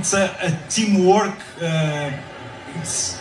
it's a, a teamwork. Uh, it's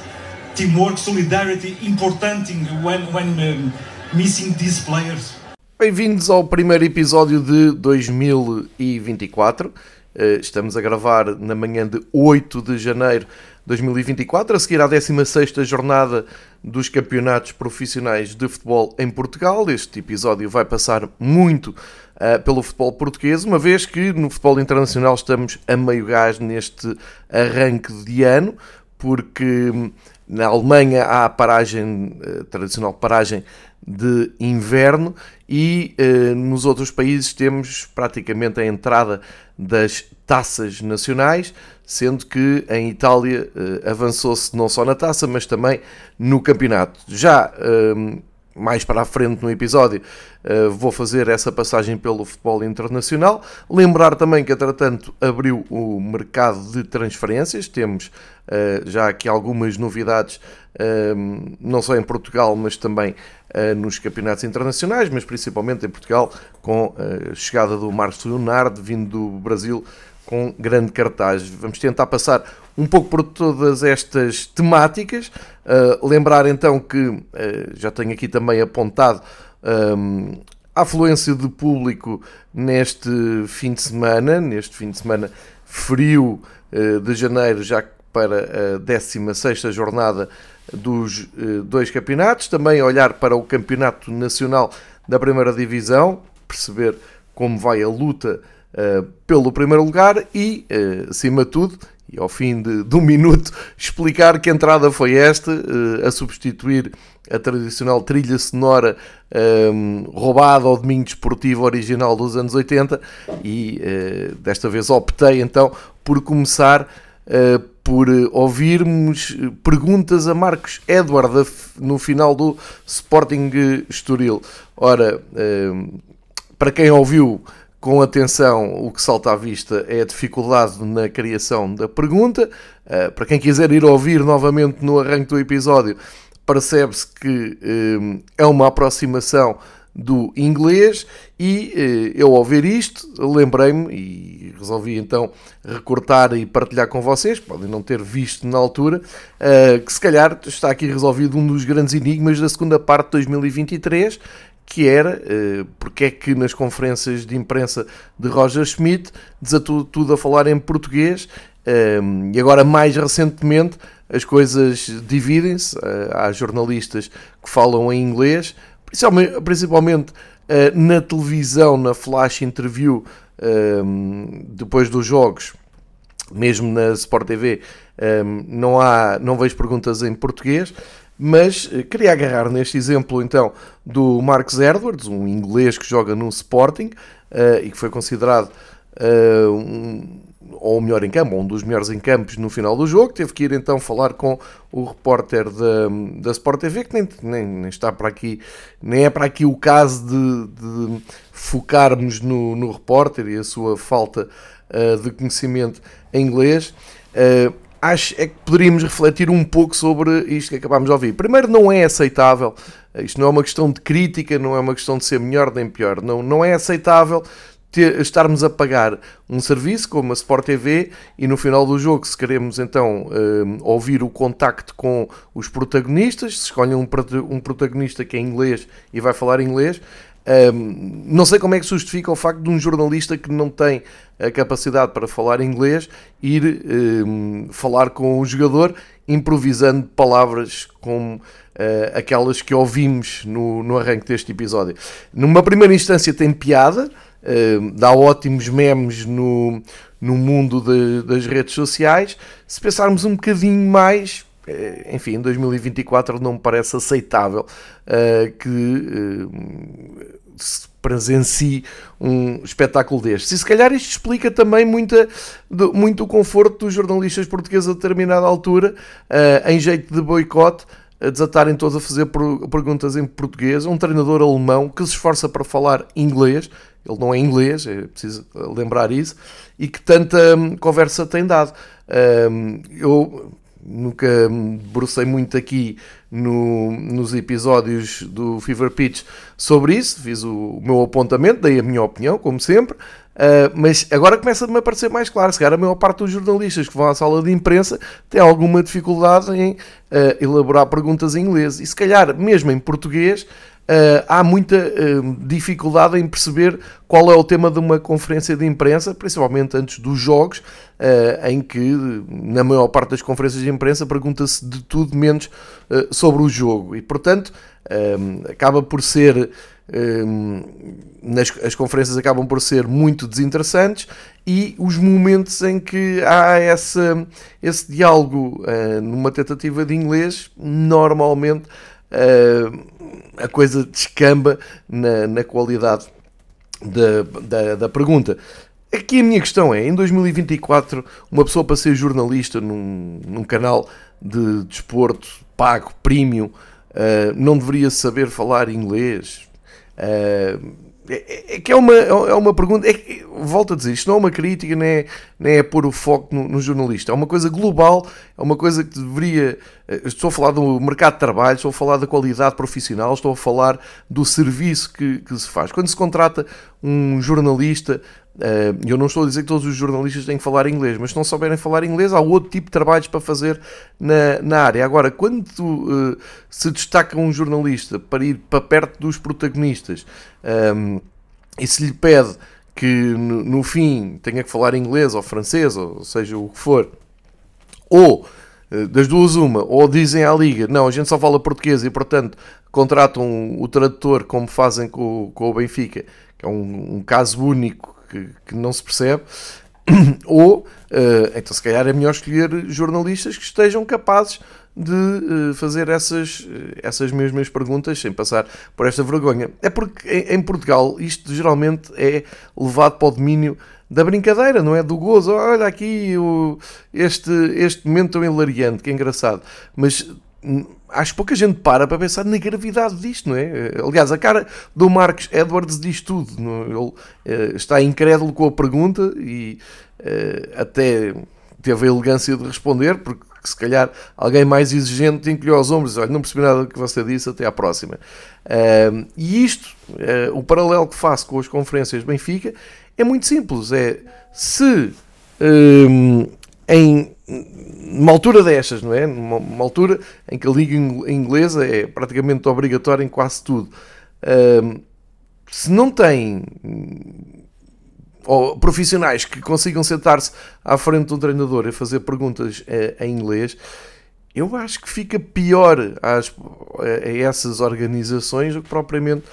teamwork, solidarity, important when when um, missing these players. Bem-vindos ao primeiro episódio de 2024. Eh, estamos a gravar na manhã de 8 de janeiro 2024, a seguir à 16ª jornada dos campeonatos profissionais de futebol em Portugal. Este episódio vai passar muito uh, pelo futebol português, uma vez que no futebol internacional estamos a meio gás neste arranque de ano, porque hum, na Alemanha há a paragem, a tradicional paragem de inverno e eh, nos outros países temos praticamente a entrada das taças nacionais, sendo que em Itália eh, avançou-se não só na taça, mas também no campeonato. Já eh, mais para a frente no episódio, uh, vou fazer essa passagem pelo futebol internacional. Lembrar também que, entretanto, abriu o mercado de transferências. Temos uh, já aqui algumas novidades, uh, não só em Portugal, mas também nos campeonatos internacionais, mas principalmente em Portugal, com a chegada do Marcos Leonardo, vindo do Brasil com grande cartaz. Vamos tentar passar um pouco por todas estas temáticas. Uh, lembrar então que uh, já tenho aqui também apontado um, a afluência de público neste fim de semana, neste fim de semana frio uh, de janeiro, já para a 16 jornada dos dois campeonatos. Também olhar para o campeonato nacional da primeira divisão, perceber como vai a luta uh, pelo primeiro lugar e, uh, acima de tudo, e ao fim de, de, um minuto, explicar que entrada foi esta, uh, a substituir a tradicional trilha sonora um, roubada ao domingo desportivo original dos anos 80 e desta vez optei então por começar por ouvirmos perguntas a Marcos Edward no final do Sporting Estoril. Ora, para quem ouviu com atenção, o que salta à vista é a dificuldade na criação da pergunta. Uh, para quem quiser ir ouvir novamente no arranque do episódio, percebe-se que uh, é uma aproximação do inglês e uh, eu ao ver isto lembrei-me e resolvi então recortar e partilhar com vocês, podem não ter visto na altura, que se calhar está aqui resolvido um dos grandes enigmas da segunda parte de 2023 que era uh, porque é que nas conferências de imprensa de Roger Schmidt desatou tudo a falar em português uh, e agora mais recentemente as coisas dividem-se, uh, há jornalistas que falam em inglês, principalmente na televisão, na flash interview depois dos jogos, mesmo na Sport TV, não, há, não vejo perguntas em português. Mas eh, queria agarrar neste exemplo então do Marcus Edwards, um inglês que joga no Sporting uh, e que foi considerado uh, um, ou o melhor em campo, um dos melhores em campos no final do jogo. Teve que ir então falar com o repórter da, da Sport TV, que nem, nem, nem, está para aqui, nem é para aqui o caso de, de focarmos no, no repórter e a sua falta uh, de conhecimento em inglês. Uh, acho é que poderíamos refletir um pouco sobre isto que acabámos de ouvir. Primeiro, não é aceitável, isto não é uma questão de crítica, não é uma questão de ser melhor nem pior, não, não é aceitável ter, estarmos a pagar um serviço como a Sport TV e no final do jogo, se queremos então um, ouvir o contacto com os protagonistas, se escolhem um, um protagonista que é inglês e vai falar inglês, não sei como é que se justifica o facto de um jornalista que não tem a capacidade para falar inglês ir um, falar com o jogador improvisando palavras como uh, aquelas que ouvimos no, no arranque deste episódio. Numa primeira instância tem piada, uh, dá ótimos memes no, no mundo de, das redes sociais. Se pensarmos um bocadinho mais, eh, enfim, em 2024 não me parece aceitável uh, que uh, presencie um espetáculo destes. E se calhar isto explica também muita, muito o conforto dos jornalistas portugueses a determinada altura, uh, em jeito de boicote, a desatarem todos a fazer perguntas em português. Um treinador alemão que se esforça para falar inglês, ele não é inglês, é preciso lembrar isso, e que tanta hum, conversa tem dado. Um, eu nunca me debrucei muito aqui no, nos episódios do Fever Pitch sobre isso, fiz o, meu apontamento, dei a minha opinião, como sempre, uh, mas agora começa-me a parecer mais claro, se calhar a maior parte dos jornalistas que vão à sala de imprensa tem alguma dificuldade em uh, elaborar perguntas em inglês, e se calhar mesmo em português há muita uh, dificuldade em perceber qual é o tema de uma conferência de imprensa, principalmente antes dos jogos, uh, em que, na maior parte das conferências de imprensa, pergunta-se de tudo menos sobre o jogo. E, portanto, acaba por ser. Nas, as conferências acabam por ser muito desinteressantes e os momentos em que há essa, esse diálogo numa tentativa de inglês, normalmente a coisa descamba na, na qualidade da, da, da, pergunta. Aqui a minha questão é: em 2024, uma pessoa para ser jornalista num, num canal de desporto pago, premium, uh, não deveria saber falar inglês? Uh, é, é, que é uma, é uma pergunta, é que, volto a dizer, isto não é uma crítica, nem é, nem é pôr o foco no, no, jornalista, é uma coisa global, é uma coisa que deveria. Eh, estou a falar do mercado de trabalho, estou a falar da qualidade profissional, estou a falar do serviço que, que se faz. Quando se contrata um jornalista, eu não estou a dizer que todos os jornalistas têm que falar inglês, mas se não souberem falar inglês, há outro tipo de trabalhos para fazer na, na área. Agora, quando uh, se destaca um jornalista para ir para perto dos protagonistas um, ehm, e se lhe pede que no, no, fim tenha que falar inglês ou francês, ou seja o que for, ou uh, das duas uma, ou dizem à liga, não, a gente só fala português e portanto contratam o tradutor como fazem com, com o Benfica, que é um, um caso único que, que não se percebe, ou uh, então se calhar é melhor escolher jornalistas que estejam capazes de uh, fazer essas, essas mesmas perguntas sem passar por esta vergonha. É porque em, Portugal isto geralmente é levado para o domínio da brincadeira, não é? Do gozo. Olha aqui o, este, este momento tão hilariante, que engraçado. Mas acho que pouca gente para para pensar na gravidade disto, não é? Aliás, a cara do Marcos Edwards diz tudo. Não? É? Ele uh, está incrédulo com a pergunta e uh, até teve a elegância de responder, porque se calhar alguém mais exigente encolheu aos ombros olha, não percebi nada do que você disse, até à próxima. Uh, e isto, o paralelo que faço com as conferências Benfica, é muito simples. É se em numa altura destas, não é? Numa, uma altura em que a liga inglesa é praticamente obrigatória em quase tudo. Uh, se não tem ou profissionais que consigam sentar-se à frente de um treinador e fazer perguntas uh, em inglês, eu acho que fica pior às, a essas organizações do que propriamente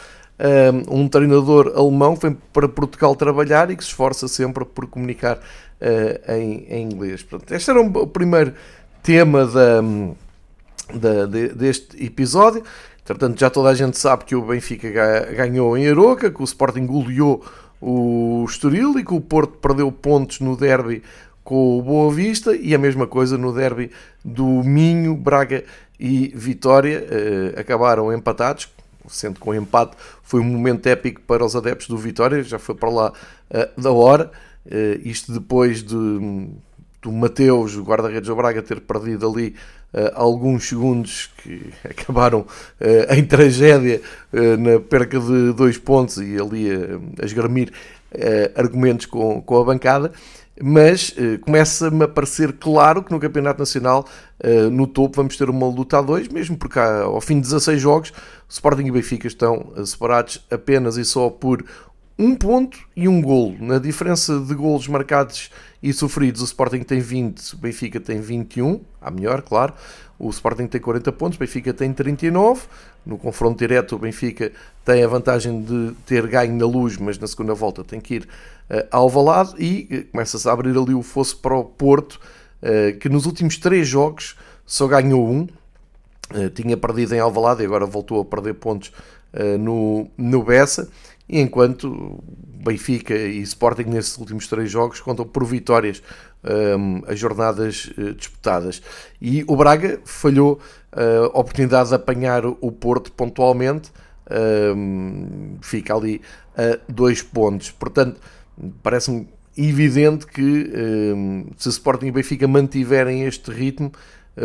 um treinador alemão que vem para Portugal trabalhar e que se esforça sempre por comunicar uh, em, em, inglês. Este era o primeiro tema da, da, de, deste episódio. Portanto, já toda a gente sabe que o Benfica ganhou em Aroca, que o Sporting goleou o Estoril e que o Porto perdeu pontos no derby com o Boa Vista e a mesma coisa no derby do Minho, Braga e Vitória. Uh, acabaram empatados, sendo que o empate foi um momento épico para os adeptos do Vitória, já foi para lá uh, da hora. Uh, isto depois de, do Mateus, o guarda-redes do Braga, ter perdido ali uh, alguns segundos que acabaram uh, em tragédia na perca de dois pontos e ali a, esgramir argumentos com, com a bancada. Mas começa-me a parecer claro que no Campeonato Nacional, no topo, vamos ter uma luta a dois, mesmo porque há, ao fim de 16 jogos, Sporting e Benfica estão separados apenas e só por um ponto e um golo. Na diferença de golos marcados e sofridos, o Sporting tem 20, o Benfica tem 21, a melhor, claro. O Sporting tem 40 pontos, o Benfica tem 39. No confronto direto, o Benfica tem a vantagem de ter ganho na luz, mas na segunda volta tem que ir uh, ao Valado e uh, começa-se a abrir ali o fosso para o Porto, uh, que nos últimos três jogos só ganhou um. tinha perdido em Alvalade e agora voltou a perder pontos no, no Bessa enquanto Benfica e Sporting nesses últimos três jogos contam por vitórias um, as jornadas uh, disputadas. E o Braga falhou uh, a oportunidade de apanhar o Porto pontualmente, um, fica ali a dois pontos. Portanto, parece-me evidente que um, se Sporting e Benfica mantiverem este ritmo,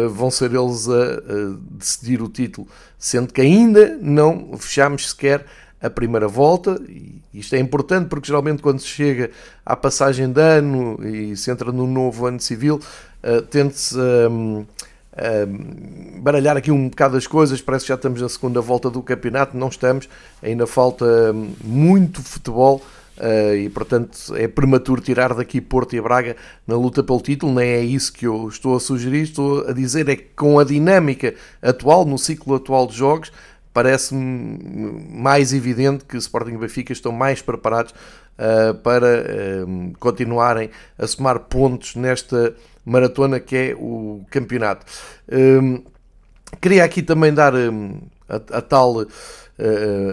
vão ser eles a, a decidir o título, sendo que ainda não fechamos sequer a primeira volta, e isto é importante porque geralmente quando se chega à passagem de ano e se entra no novo ano civil, uh, tende-se. Um, Uh, baralhar aqui um bocado as coisas, parece que já estamos na segunda volta do campeonato, não estamos, ainda falta hum, muito futebol uh, e portanto é prematuro tirar daqui Porto e Braga na luta pelo título, nem é isso que eu estou a sugerir, estou a dizer é que com a dinâmica atual, no ciclo atual de jogos, parece-me mais evidente que Sporting e Benfica estão mais preparados uh, para uh, continuarem a somar pontos nesta maratona que é o campeonato. Um, queria aqui também dar um, a, a, tal uh,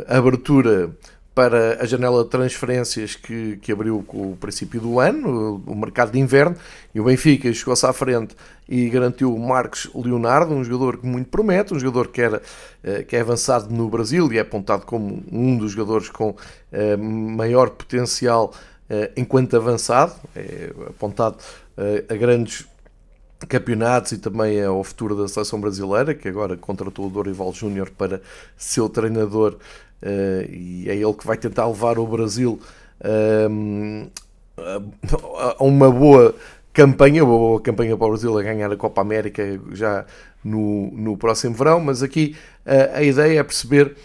abertura para a janela de transferências que, que abriu com o princípio do ano, o mercado de inverno, e o Benfica chegou-se à frente e garantiu o Marcos Leonardo, um jogador que muito promete, um jogador que, era, eh, que é avançado no Brasil e é apontado como um dos jogadores com eh, maior potencial eh, enquanto avançado, é apontado a grandes campeonatos e também ao futuro da seleção brasileira, que agora contratou o Dorival Júnior para ser o treinador uh, e é ele que vai tentar levar o Brasil uh, a uma boa campanha, uma boa campanha para o Brasil a ganhar a Copa América já no, no próximo verão, mas aqui uh, a ideia é perceber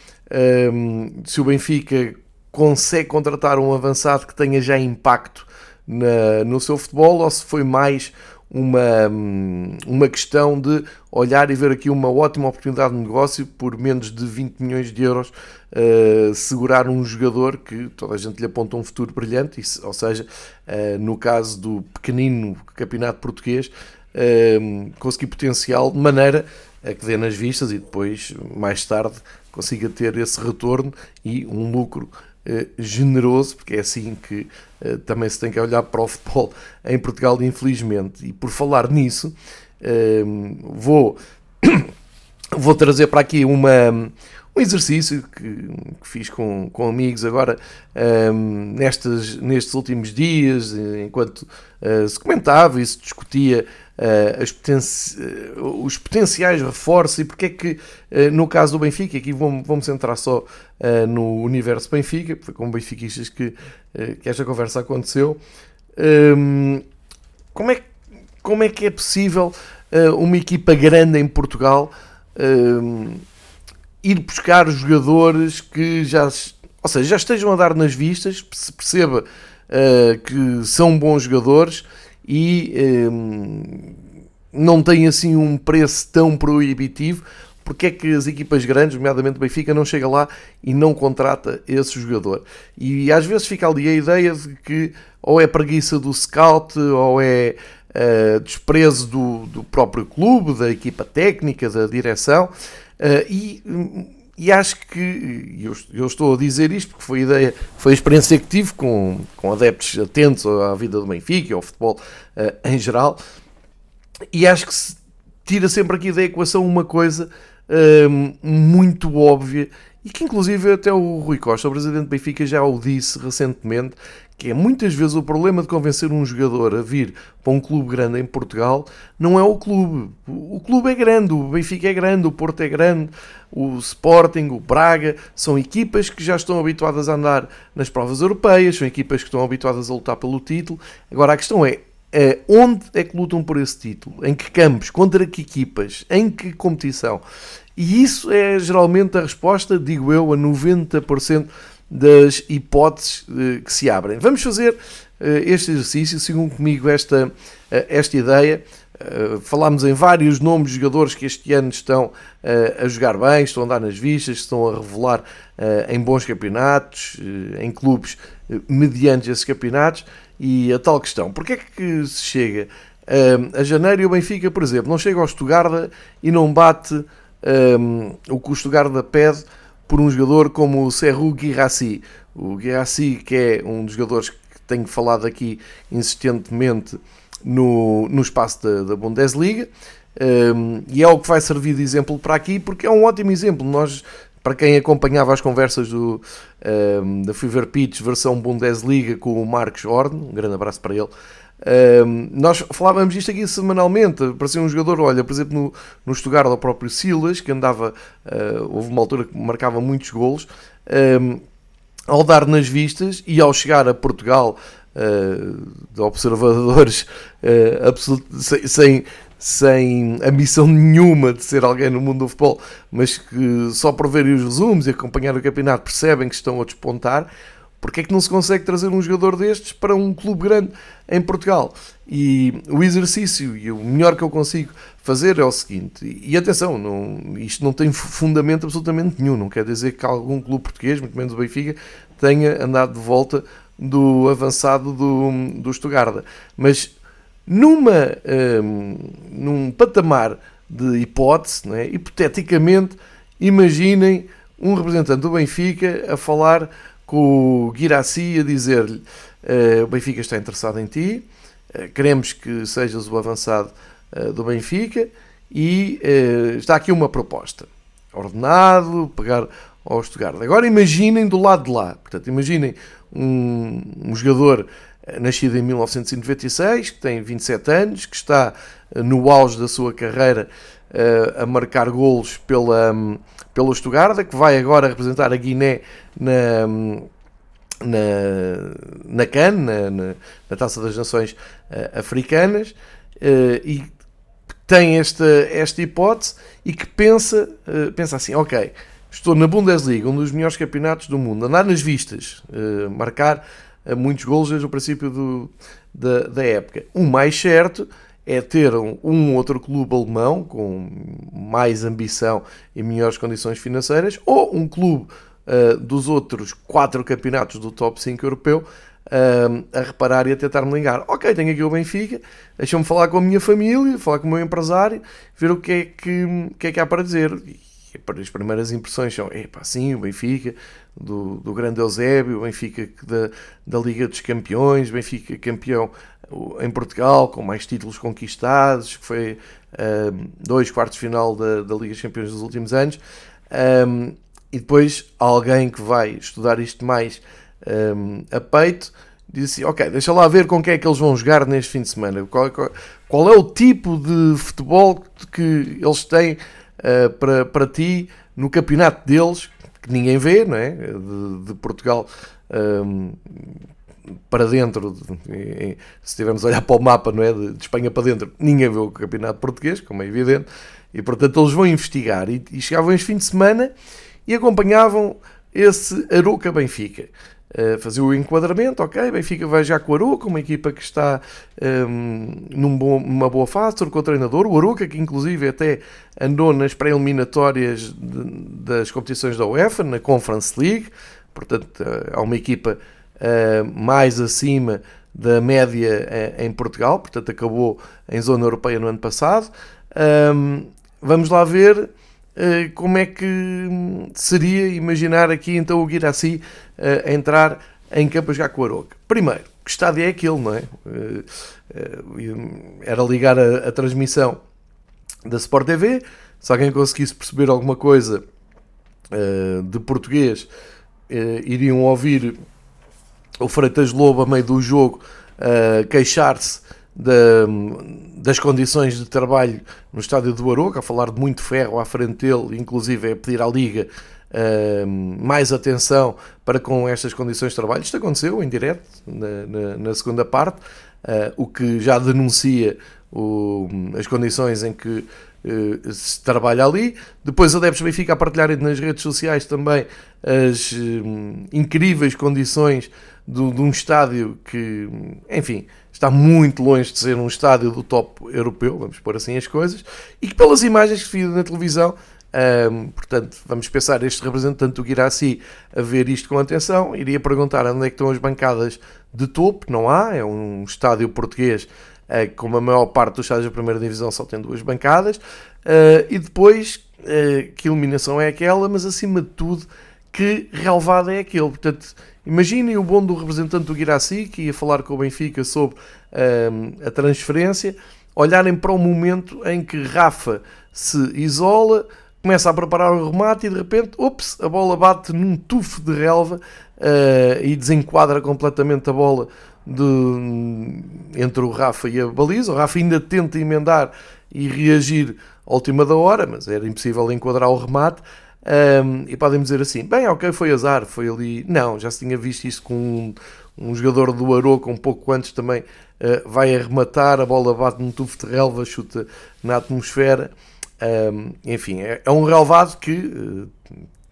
se o Benfica consegue contratar um avançado que tenha já impacto na, no seu futebol ou se foi mais uma, uma questão de olhar e ver aqui uma ótima oportunidade de negócio por menos de 20 milhões de euros uh, segurar um jogador que toda a gente lhe aponta um futuro brilhante, ou seja, uh, no caso do pequenino campeonato português, uh, conseguir potencial de maneira a que dê nas vistas e depois, mais tarde, consiga ter esse retorno e um lucro generoso, porque é assim que também se tem que olhar para o futebol em Portugal, infelizmente. E por falar nisso, uh, vou, vou trazer para aqui uma, um exercício que, que fiz com, com amigos agora um, nestes, nestes últimos dias, enquanto uh, se comentava e se discutia uh, potenci uh, os potenciais reforços e porque é que, no caso do Benfica, aqui vamos, vamos centrar só no universo Benfica, foi com benfiquistas que, que esta conversa aconteceu. Um, como, é, como é que é possível uma equipa grande em Portugal? Um, ir buscar jogadores que já, ou seja, já estejam a dar nas vistas, se perceba uh, que são bons jogadores e um, eh, não têm assim um preço tão proibitivo. Porque é que as equipas grandes, nomeadamente o Benfica, não chega lá e não contrata esse jogador? E às vezes fica ali a ideia de que ou é preguiça do scout, ou é uh, desprezo do, do próprio clube, da equipa técnica, da direção. Uh, e, e acho que, eu, eu, estou a dizer isto porque foi a ideia, foi a experiência que tive com, com adeptos atentos à vida do Benfica, ao futebol uh, em geral, e acho que se tira sempre aqui da equação uma coisa uh, muito óbvia e que inclusive até o Rui Costa, o presidente do Benfica, já o disse recentemente, que é muitas vezes o problema de convencer um jogador a vir para um clube grande em Portugal não é o clube. O clube é grande, o Benfica é grande, o Porto é grande, o Sporting, o Braga, são equipas que já estão habituadas a andar nas provas europeias, são equipas que estão habituadas a lutar pelo título. Agora a questão é, é onde é que lutam por esse título? Em que campos? Contra que equipas? Em que competição? E isso é geralmente a resposta, digo eu, a 90% das hipóteses eh, que se abrem. Vamos fazer eh, este exercício, sigam comigo esta, eh, esta ideia. falámos em vários nomes de jogadores que este ano estão a jogar bem, estão a andar nas vistas, estão a revelar em bons campeonatos, em clubes mediante esses campeonatos. E a tal questão, porquê é que se chega a janeiro e o Benfica, por exemplo, não chega ao Estugarda e não bate o que o Stuttgart pede por um jogador como o Serru Guirassi. O Guirassi, que é um dos jogadores que tenho falado aqui insistentemente no, no espaço da, da Bundesliga, um, e é o que vai servir de exemplo para aqui, porque é um ótimo exemplo. Nós, para quem acompanhava as conversas do, um, da Fever Pitch versão Bundesliga com o Marcos Horn, um grande abraço para ele, Nós falávamos isto aqui semanalmente. Parecia um jogador, olha, por exemplo, no, no Stuttgart, o próprio Silas, que andava, uh, houve uma altura que marcava muitos golos, um, ao dar nas vistas e ao chegar a Portugal. Uh, de observadores uh, sem, sem, sem ambição nenhuma de ser alguém no mundo do futebol, mas que só por verem os resumos e acompanhar o campeonato percebem que estão a despontar. Porque é que não se consegue trazer um jogador destes para um clube grande em Portugal? E o exercício e o melhor que eu consigo fazer é o seguinte, e atenção, não, isto não tem fundamento absolutamente nenhum, não quer dizer que algum clube português, muito menos o Benfica, tenha andado de volta do avançado do, do Stuttgart. Mas numa, um, num patamar de hipótese, é? hipoteticamente, imaginem um representante do Benfica a falar com o Guiraci a dizer-lhe uh, o Benfica está interessado em ti, uh, queremos que sejas o avançado uh, do Benfica e está aqui uma proposta. Ordenado, pegar ao Stuttgart. Agora imaginem do lado de lá, portanto, imaginem um, um jogador nascido em 1996, que tem 27 anos, que está no auge da sua carreira a marcar golos pela, um, pelo Stuttgart, que vai agora representar a Guiné na, na, na CAN, na, na, na Taça das Nações uh, Africanas, uh, e tem esta, esta hipótese e que pensa, pensa assim, ok, estou na Bundesliga, um dos melhores campeonatos do mundo, andar nas vistas, marcar muitos golos desde o princípio do, da, da época. O mais certo é ter um, outro clube alemão com mais ambição e melhores condições financeiras, ou um clube uh, dos outros quatro campeonatos do top 5 europeu uh, a reparar e a tentar me ligar. Ok, tenho aqui o Benfica, deixa-me falar com a minha família, falar com o meu empresário, ver o que é que, que, é que há para dizer. E as primeiras impressões são, epá, sim, o Benfica, do, do grande Eusébio, o Benfica da, da Liga dos Campeões, Benfica campeão em Portugal, com mais títulos conquistados, que foi um, dois quartos final da, da Liga dos Campeões dos últimos anos. Um, e depois alguém que vai estudar isto mais um, a peito diz assim: Ok, deixa lá ver com quem é que eles vão jogar neste fim de semana. Qual, qual, qual é o tipo de futebol que eles têm uh, para, para ti no campeonato deles, que ninguém vê, não é? De, de Portugal. Um, para dentro, se estivermos a olhar para o mapa não é, de, Espanha para dentro, ninguém vê o campeonato português, como é evidente, e portanto eles vão investigar. E, e chegavam este fim de semana e acompanhavam esse Aroca Benfica. Uh, fazer o enquadramento, ok, Benfica vai já com o Aroca, uma equipa que está um, num bom, numa boa fase, trocou o treinador, o Aroca que inclusive até andou nas pré-eliminatórias das competições da UEFA, na Conference League, portanto uh, há uma equipa uh, mais acima da média em Portugal, portanto acabou em zona europeia no ano passado. Um, vamos lá ver eh, como é que seria imaginar aqui então o Guiraci uh, entrar em campo a jogar com o Aroca? Primeiro, que estádio é aquele, não é? Uh, era ligar a, a, transmissão da Sport TV, se alguém conseguisse perceber alguma coisa de português, iriam ouvir o Freitas Lobo a meio do jogo queixar-se da, das condições de trabalho no estádio do Aroca, a falar de muito ferro à frente dele, inclusive é pedir à Liga uh, mais atenção para com estas condições de trabalho. Isto aconteceu em direto, na, na, na segunda parte, uh, o que já denuncia o, as condições em que uh, se trabalha ali. Depois adeptos Benfica a partilharem nas redes sociais também as incríveis condições de, de um estádio que, enfim, está muito longe de ser um estádio do top europeu, vamos pôr assim as coisas, e que pelas imagens que viram na televisão, portanto, vamos pensar este representante do Guiraci a ver isto com atenção, iria perguntar onde é que estão as bancadas de topo, não há, é um estádio português uh, como a maior parte dos estádios da primeira divisão só tem duas bancadas, uh, e depois uh, que iluminação é aquela, mas acima de tudo que relevado é aquele, portanto Imaginem o bom do representante do Guiraci, que ia falar com o Benfica sobre um, a transferência, olharem para o momento em que Rafa se isola, começa a preparar o remate e de repente, ups, a bola bate num tufo de relva uh, e desenquadra completamente a bola de, entre o Rafa e a baliza. O Rafa ainda tenta emendar e reagir à última da hora, mas era impossível enquadrar o remate. Um, e podem dizer assim: bem, ok, foi azar, foi ali. Não, já se tinha visto isso com um, um jogador do Aroca, um pouco antes também, uh, vai arrematar, a bola bate no tufo de relva, chuta na atmosfera. Um, enfim, é, é, um relevado que uh,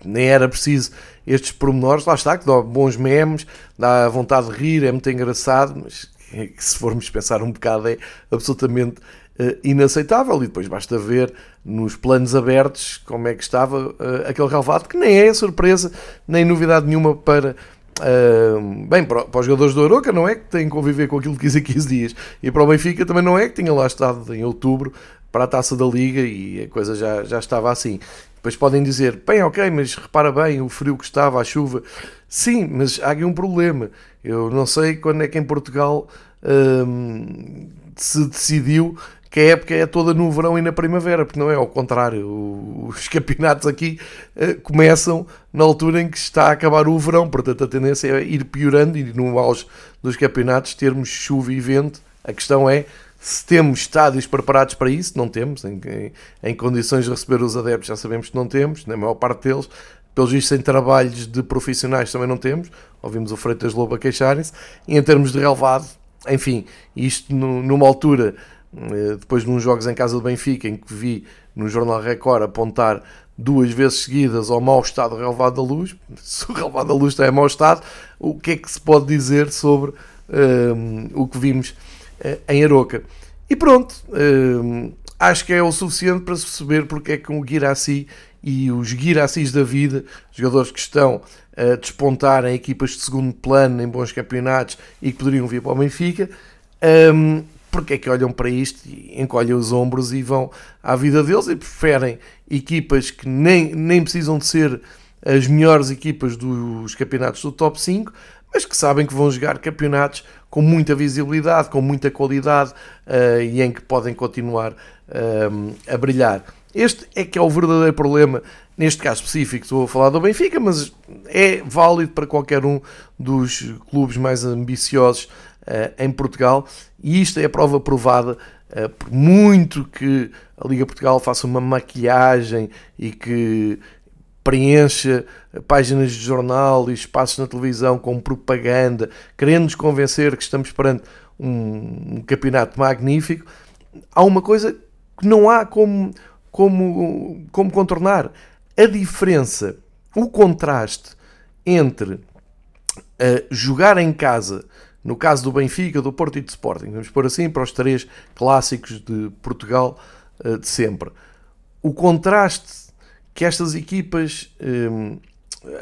nem era preciso estes pormenores, lá está, que dá bons memes, dá vontade de rir, é muito engraçado, mas que se formos pensar um bocado é absolutamente inaceitável e depois basta ver nos planos abertos como é que estava uh, aquele relevado, que nem é surpresa, nem novidade nenhuma para Uh, bem, para, para, os jogadores do Aroca não é que têm que conviver com aquilo de 15 a 15 dias e para o Benfica também não é que tinha lá estado em outubro para a taça da Liga e a coisa já, já estava assim. Depois podem dizer, bem, ok, mas repara bem o frio que estava, a chuva. Sim, mas há aqui um problema. Eu não sei quando é que em Portugal se decidiu que a época é toda no verão e na primavera, porque não é ao contrário. Os campeonatos aqui uh, começam na altura em que está a acabar o verão, portanto a tendência é ir piorando e no auge dos campeonatos termos chuva e vento. A questão é se temos estádios preparados para isso, não temos. Em, em, em, condições de receber os adeptos, já sabemos que não temos, na maior parte deles. Pelos vistos, em trabalhos de profissionais também não temos. Ouvimos o Freitas Lobo a queixarem-se. Em termos de relevado, enfim, isto no, numa altura, eh, depois de uns jogos em casa do Benfica, em que vi no Jornal Record apontar duas vezes seguidas ao mau estado do relevado da luz, se o relevado da luz está em mau estado, o que é que se pode dizer sobre um, eh, o que vimos eh, em Aroca. E pronto, eh, acho que é o suficiente para se perceber porque é que o Guiraci e os Guiracis da vida, jogadores que estão a despontar em equipas de segundo plano, em bons campeonatos e que poderiam vir para o Benfica, um, porque é que olham para isto, encolhem os ombros e vão à vida deles e preferem equipas que nem, nem precisam de ser as melhores equipas dos campeonatos do top 5, mas que sabem que vão jogar campeonatos com muita visibilidade, com muita qualidade uh, e em que podem continuar uh, a brilhar. Este é que é o verdadeiro problema, neste caso específico, estou a falar do Benfica, mas é válido para qualquer um dos clubes mais ambiciosos em Portugal e isto é a prova provada. por muito que a Liga Portugal faça uma maquilhagem e que preencha páginas de jornal e espaços na televisão com propaganda, querendo nos convencer que estamos perante um, um campeonato magnífico, há uma coisa que não há como, como, como contornar. A diferença, o contraste entre uh, jogar em casa, no caso do Benfica, do Porto e do Sporting, vamos pôr assim para os três clássicos de Portugal uh, de sempre. O contraste que estas equipas um,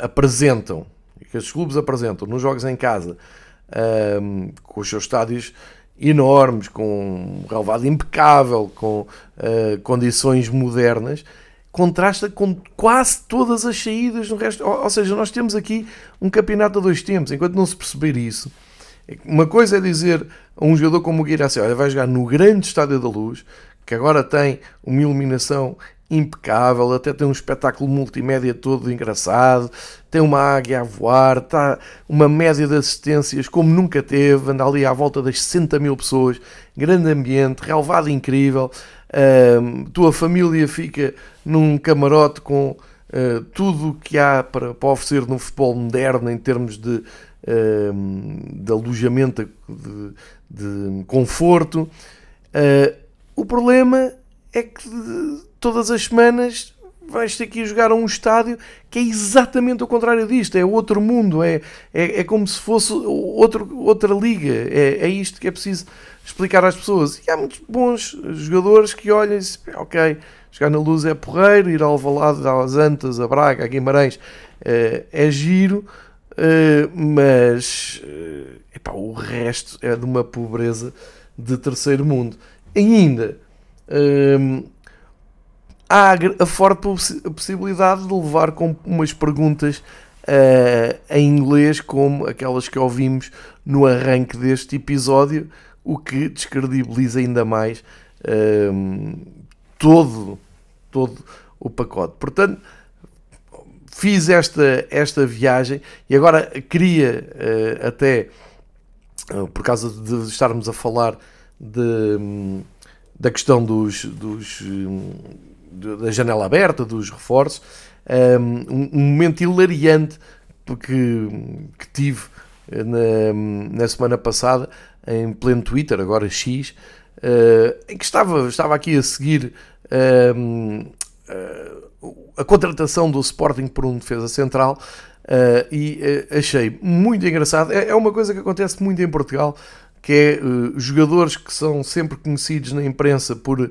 apresentam, que estes clubes apresentam nos jogos em casa, um, com os seus estádios enormes, com um relevado impecável, com uh, condições modernas, contrasta com quase todas as saídas no resto. Ou, ou, seja, nós temos aqui um campeonato a dois tempos. Enquanto não se perceber isso, uma coisa é dizer a um jogador como o Guirassi, olha, vai jogar no grande Estádio da Luz, que agora tem uma iluminação impecável, até tem um espetáculo multimédia todo engraçado, tem uma águia a voar, está uma média de assistências como nunca teve, anda ali à volta das 60 mil pessoas, grande ambiente, relevado incrível, uh, tua família fica num camarote com uh, tudo o que há para, para oferecer no futebol moderno em termos de, de alojamento, de, de conforto. Uh, o problema é que todas as semanas vais ter que ir jogar a um estádio que é exatamente o contrário disto, é outro mundo, é, é, é como se fosse outro, outra liga, é, é isto que é preciso explicar às pessoas. E há muitos bons jogadores que olham e dizem, ok, jogar na luz é porreiro, ir ao Valado, às Antas, a Braga, a Guimarães, é, é giro, é, mas é, epá, o resto é de uma pobreza de terceiro mundo. Ainda hum, há a forte possibilidade de levar com umas perguntas uh, em inglês, como aquelas que ouvimos no arranque deste episódio, o que descredibiliza ainda mais uh, todo, todo o pacote. Portanto, fiz esta, esta viagem e agora queria uh, até por causa de estarmos a falar de, da questão dos, dos, da janela aberta, dos reforços, um, um momento hilariante que, que tive na, na semana passada em pleno Twitter, agora X, uh, em que estava, estava aqui a seguir uh, uh, a contratação do Sporting por um defesa central e achei muito engraçado. É, é, uma coisa que acontece muito em Portugal, que é jogadores que são sempre conhecidos na imprensa por,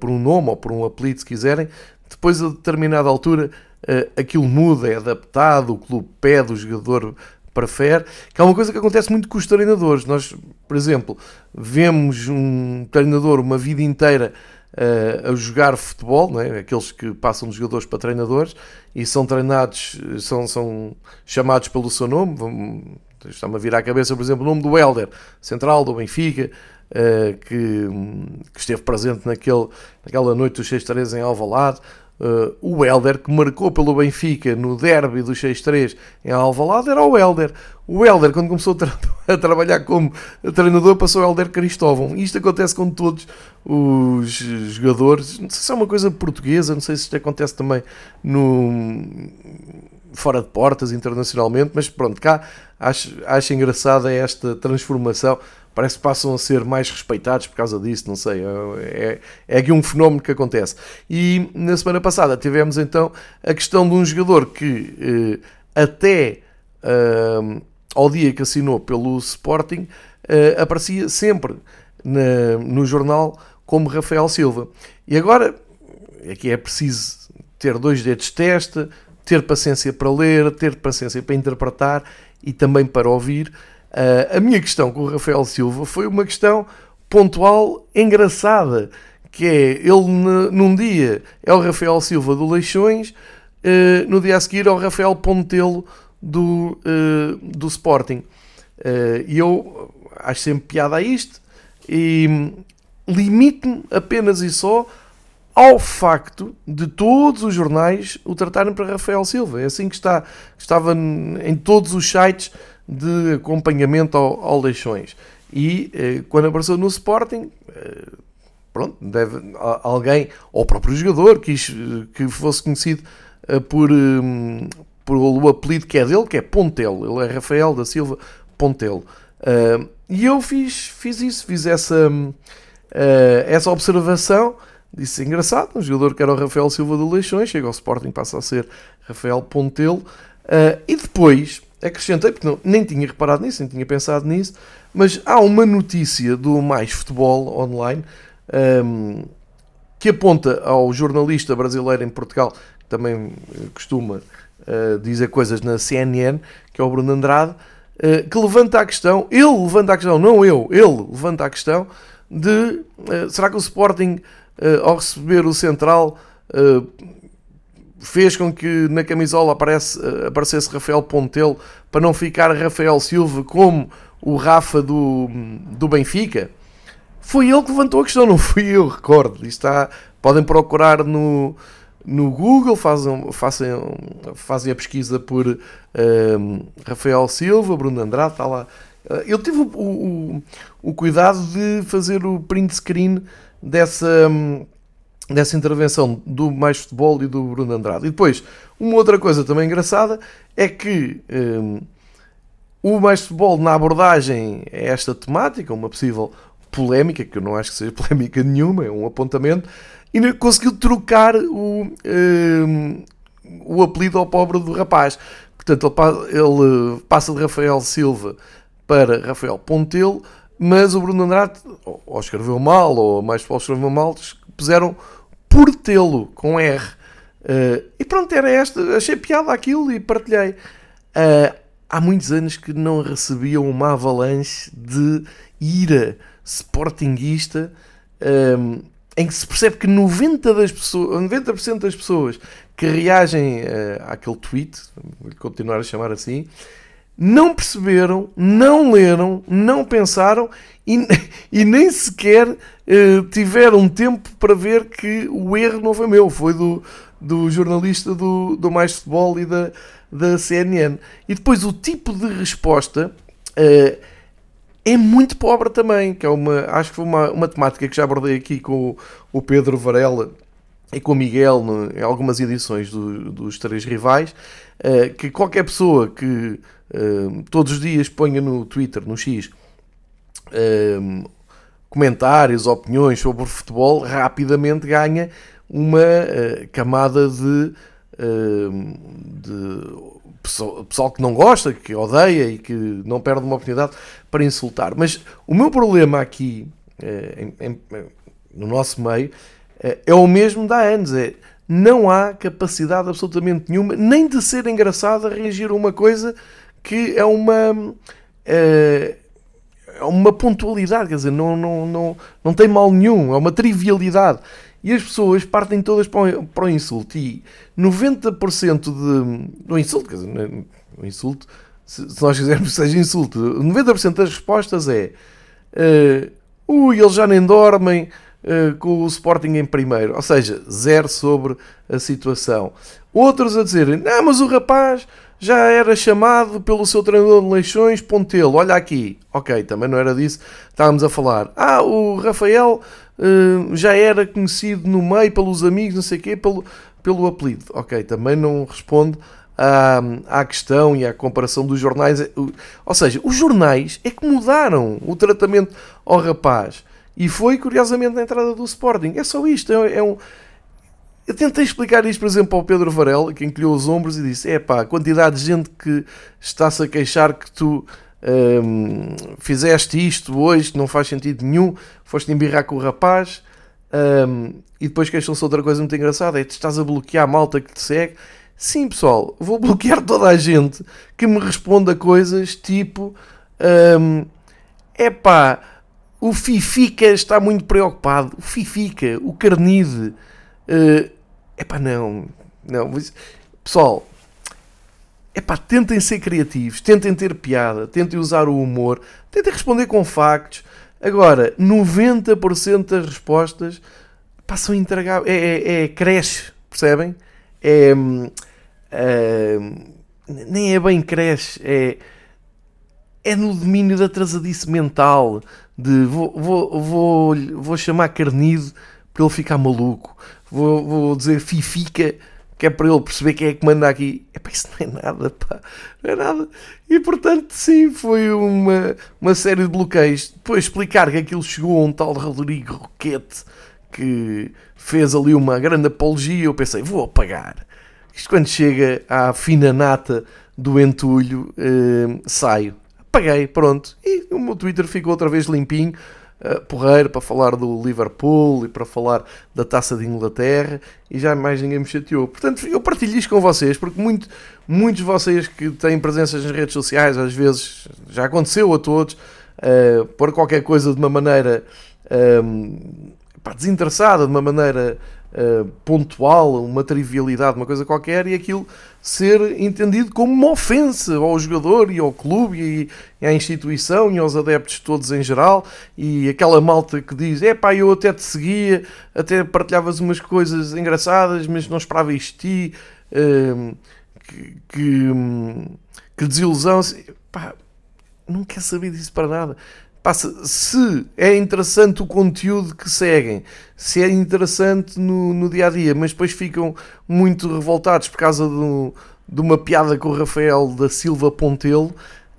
por um nome ou por um apelido, se quiserem, depois a determinada altura aquilo muda, é adaptado, o clube pede, o jogador prefere, que é uma coisa que acontece muito com os treinadores. Nós, por exemplo, vemos um treinador uma vida inteira uh, a jogar futebol, não é? aqueles que passam de jogadores para treinadores e são treinados, são, são chamados pelo seu nome. Está-me a vir à cabeça, por exemplo, o nome do Helder, central do Benfica, uh, que, que, esteve presente naquele, naquela noite dos 6-3 em Alvalade. Uh, o Helder, que marcou pelo Benfica no derby do 6-3 em Alvalade, era o Helder. O Helder, quando começou a, tra a trabalhar como treinador, passou o Helder Cristóvão. Isto acontece com todos os jogadores. Não sei se é uma coisa portuguesa, não sei se isto acontece também no fora de portas internacionalmente, mas pronto, cá acho, acho engraçada esta transformação parece que passam a ser mais respeitados por causa disso, não sei, é, é aqui um fenómeno que acontece. E na semana passada tivemos então a questão de um jogador que eh, até eh, ao dia que assinou pelo Sporting eh, aparecia sempre na, no jornal como Rafael Silva. E agora, aqui é preciso ter dois dedos de testa, ter paciência para ler, ter paciência para interpretar e também para ouvir. Uh, a minha questão com o Rafael Silva foi uma questão pontual engraçada, que é ele num dia é o Rafael Silva do Leixões, uh, no dia a seguir é o Rafael Pontelo do, uh, do Sporting. E eu acho sempre piada a isto e limito-me apenas e só ao facto de todos os jornais o tratarem para Rafael Silva. É assim que está, estava em todos os sites de acompanhamento ao, ao Leixões. E eh, quando apareceu no Sporting, eh, pronto, deve, alguém, ou o próprio jogador, quis eh, que fosse conhecido eh, por, um, por o apelido que é dele, que é Pontelo. Ele é Rafael da Silva Pontelo. Uh, e eu fiz, fiz isso, fiz essa, uh, essa observação. Disse engraçado, um jogador que era o Rafael Silva do Leixões, chega ao Sporting, passa a ser Rafael Pontelo. Uh, e depois acrescentei, porque não, nem tinha reparado nisso, nem tinha pensado nisso, mas há uma notícia do Mais Futebol online um, que aponta ao jornalista brasileiro em Portugal, que também eh, costuma uh, dizer coisas na CNN, que é o Bruno Andrade, uh, que levanta a questão, ele levanta a questão, não eu, ele levanta a questão de uh, será que o Sporting, ao receber o Central, fez com que na camisola aparece, aparecesse Rafael Pontelo para não ficar Rafael Silva como o Rafa do, do Benfica? Foi ele que levantou a questão, não fui eu, recordo. Está, podem procurar no, no Google, fazem, fazem, fazem a pesquisa por um, ehm, Rafael Silva, Bruno Andrade, está lá. Eu tive o, o, o, cuidado de fazer o print screen dessa, dessa intervenção do Mais Futebol e do Bruno Andrade. E depois, uma outra coisa também engraçada é que um, o Mais Futebol, na abordagem a esta temática, uma possível polémica, que eu não acho que seja polémica nenhuma, é um apontamento, e conseguiu trocar o, um, o apelido ao pobre do rapaz. Portanto, ele, passa de Rafael Silva para Rafael Pontelo, mas o Bruno Andrade ou escreveu mal, ou mais futebol escreveu mal, puseram Portelo, com R. Uh, e pronto, era esta. Achei piada aquilo e partilhei. Uh, há muitos anos que não recebia uma avalanche de ira sportinguista um, eh, em que se percebe que 90%, das pessoas, 90 das pessoas que reagem uh, àquele tweet, vou continuar a chamar assim, não perceberam, não leram, não pensaram e, e nem sequer uh, tiveram tempo para ver que o erro não foi meu, foi do, do jornalista do, do Mais Futebol e da, da CNN. E depois o tipo de resposta uh, é muito pobre também, que é uma, acho que foi uma, uma temática que já abordei aqui com o, o Pedro Varela e com o Miguel no, em algumas edições do, dos Três Rivais, uh, que qualquer pessoa que uh, todos os dias ponha no Twitter, no X, uh, comentários, opiniões sobre futebol, rapidamente ganha uma camada de, de pessoal, pessoal que não gosta, que odeia e que não perde uma oportunidade para insultar. Mas o meu problema aqui, em, em, no nosso meio, é, é o mesmo há anos. É, não há capacidade absolutamente nenhuma, nem de ser engraçado a reagir a uma coisa que é uma. É, é uma pontualidade, quer dizer, não, não, não, não tem mal nenhum, é uma trivialidade. E as pessoas partem todas para o, para o insulto. E 90% de, do insulto, quer dizer, o insulto, se, se nós quisermos que seja insulto, 90% das respostas é uh, ui, eles já nem dormem, com o Sporting em primeiro, ou seja, zero sobre a situação. Outros a dizerem, não, mas o rapaz já era chamado pelo seu treinador de Leixões, Pontelo, olha aqui. Ok, também não era disso, estávamos a falar. Ah, o Rafael uh, já era conhecido no meio pelos amigos, não sei o quê, pelo, pelo apelido. Ok, também não responde à, à questão e à comparação dos jornais. Ou seja, os jornais é que mudaram o tratamento ao rapaz. E foi, curiosamente, na entrada do Sporting. É só isto. É, é um... Eu tentei explicar isto, por exemplo, ao Pedro Varela, que encolheu os ombros e disse: é pá, a quantidade de gente que está-se a queixar que tu hum, fizeste isto hoje, não faz sentido nenhum, foste embirrar com o rapaz, hum, e depois queixam-se outra coisa muito engraçada: é que estás a bloquear a malta que te segue. Sim, pessoal, vou bloquear toda a gente que me responda coisas tipo: hum, é pá o Fifica está muito preocupado. O Fifica, o Carnide. Uh, epá, não. Não. Pessoal, epá, tentem ser criativos, tentem ter piada, tentem usar o humor, tentem responder com factos. Agora, 90% das respostas passam a. É, é, é creche, percebem? É, é, nem é bem creche, é, é no domínio da atrasadice mental, de vou, vou, vou, vou chamar Carnido para ele ficar maluco, vou, vou dizer Fifica, que é para ele perceber quem é que manda aqui. Epá, isso não é nada, pá, não é nada. E portanto, sim, foi uma, uma série de bloqueios. Depois explicar que aquilo chegou a um tal Rodrigo Roquete que fez ali uma grande apologia, eu pensei, vou apagar. Isto quando chega à fina nata do entulho, eh, saio paguei, pronto. E o meu Twitter ficou outra vez limpinho, uh, porreiro, para falar do Liverpool e para falar da taça de Inglaterra e já mais ninguém me chateou. Portanto, eu partilho isto com vocês, porque muito, muitos de vocês que têm presenças nas redes sociais, às vezes já aconteceu a todos, uh, pôr qualquer coisa de uma maneira um, pá, desinteressada, de uma maneira uh, pontual, uma trivialidade, uma coisa qualquer, e aquilo ser entendido como uma ofensa ao jogador e ao clube e, à instituição e aos adeptos todos em geral e aquela malta que diz é pá, eu até te seguia, até partilhavas umas coisas engraçadas, mas não esperava isto de ti, uh, que, que, que, desilusão, pá, não quer saber disso para nada. Passa, se é interessante o conteúdo que seguem, se é interessante no, no dia a dia, mas depois ficam muito revoltados por causa de uma piada com o Rafael da Silva Pontelo,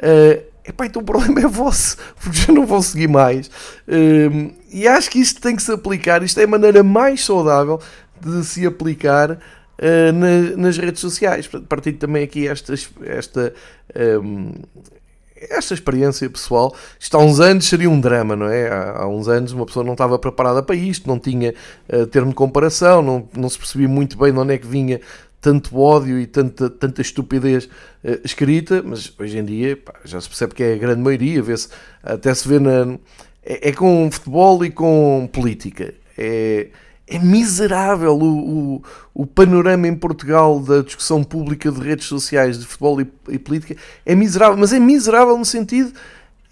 uh, epá, então o problema é vosso, porque já não vão seguir mais. Uh, e acho que isto tem que se aplicar, isto é a maneira mais saudável de se aplicar uh, na, nas redes sociais. Partilho também aqui esta, esta um, esta experiência pessoal, isto há uns anos seria um drama, não é? Há, uns anos uma pessoa não estava preparada para isto, não tinha uh, termo de comparação, não, não se percebia muito bem de onde é que vinha tanto ódio e tanta, tanta estupidez uh, escrita, mas hoje em dia pá, já se percebe que é a grande maioria, vê-se, até se vê na. É, é com futebol e com política. É, é miserável o, o, o, panorama em Portugal da discussão pública de redes sociais, de futebol e, e política. É miserável, mas é miserável no sentido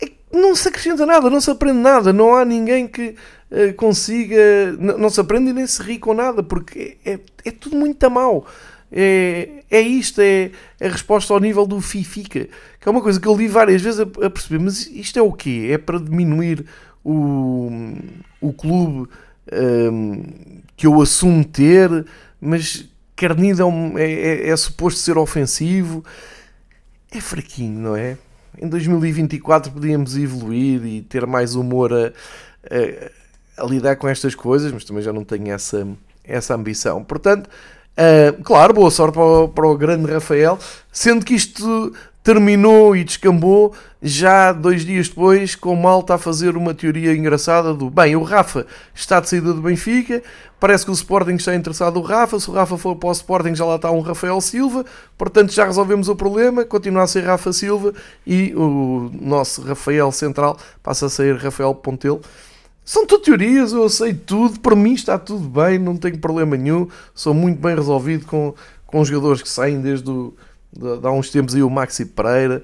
é que não se acrescenta nada, não se aprende nada, não há ninguém que uh, consiga. Não, se aprende e nem se ri com nada, porque é, é, é tudo muito a mal. é, é isto, é, é a resposta ao nível do FIFICA, que é uma coisa que eu li várias vezes a, a perceber, mas isto é o quê? É para diminuir o, o clube um, que eu assumo ter, mas Carnida é, é, é, é suposto ser ofensivo, é fraquinho, não é? Em 2024 podíamos evoluir e ter mais humor a, a, a lidar com estas coisas, mas também já não tenho essa, essa ambição. Portanto, uh, claro, boa sorte para o, para o grande Rafael, sendo que isto terminou e descambou já dois dias depois com o Malta a fazer uma teoria engraçada do bem, o Rafa está de saída do Benfica, parece que o Sporting está interessado no Rafa, se o Rafa for para o Sporting já lá está um Rafael Silva, portanto já resolvemos o problema, continua a ser Rafa Silva e o nosso Rafael Central passa a ser Rafael Pontelo. São tudo teorias, eu sei tudo, para mim está tudo bem, não tenho problema nenhum, sou muito bem resolvido com, com os jogadores que saem desde o há uns tempos aí o Maxi Pereira,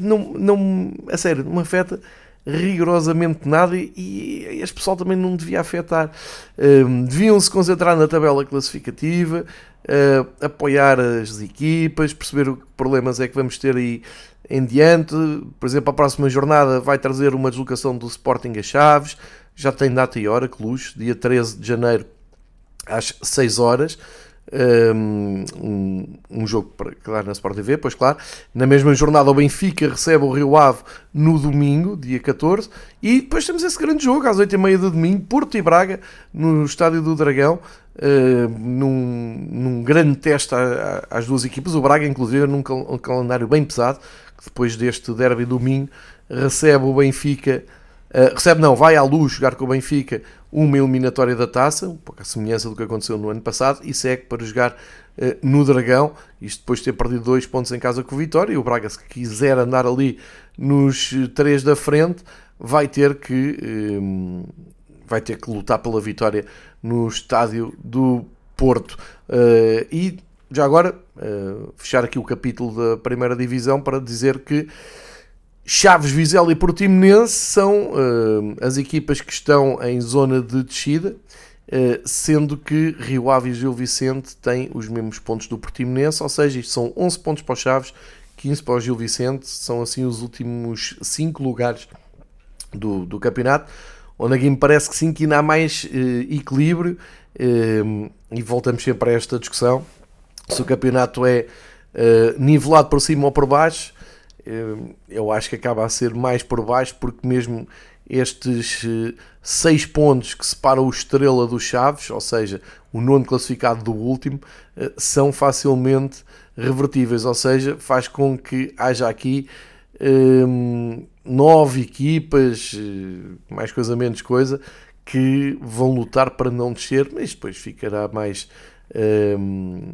não, não, a sério, não afeta rigorosamente nada e, e este pessoal também não devia afetar. Um, deviam se concentrar na tabela classificativa, uh, apoiar as equipas, perceber que problemas é que vamos ter aí em diante. Por exemplo, a próxima jornada vai trazer uma deslocação do Sporting a Chaves, já tem data e hora, que luxo, dia 13 de janeiro às 6 horas um, um jogo claro, na Sport TV, pois claro. Na mesma jornada o Benfica recebe o Rio Ave no domingo, dia 14, e depois temos esse grande jogo às 8h30 do domingo, Porto e Braga, no Estádio do Dragão, uh, num, num, grande teste às duas equipas. O Braga, inclusive, num cal calendário bem pesado, que depois deste derby domingo recebe o Benfica. Uh, recebe não, vai à luz jogar com o Benfica uma eliminatória da taça, um pouco a semelhança do que aconteceu no ano passado, e segue para jogar uh, no Dragão, isto depois de ter perdido dois pontos em casa com o Vitória, e o Braga se quiser andar ali nos três da frente, vai ter que um, vai ter que lutar pela vitória no estádio do Porto. Uh, e já agora, uh, fechar aqui o capítulo da primeira divisão para dizer que Chaves, Vizela e Portimonense são uh, as equipas que estão em zona de descida, uh, sendo que Rio Ave e Gil Vicente têm os mesmos pontos do Portimonense, ou seja, isto são 11 pontos para os Chaves, 15 para o Gil Vicente, são assim os últimos 5 lugares do, do campeonato, onde aqui me parece que sim que ainda há mais uh, equilíbrio, e voltamos sempre a esta discussão, se o campeonato é nivelado por cima ou por baixo, eu acho que acaba a ser mais por baixo, porque mesmo estes eh, seis pontos que separam o Estrela do Chaves, ou seja, o nono classificado do último, eh, são facilmente revertíveis, ou seja, faz com que haja aqui um, nove equipas, eh, mais coisa menos coisa, que vão lutar para não descer, mas depois ficará mais, um,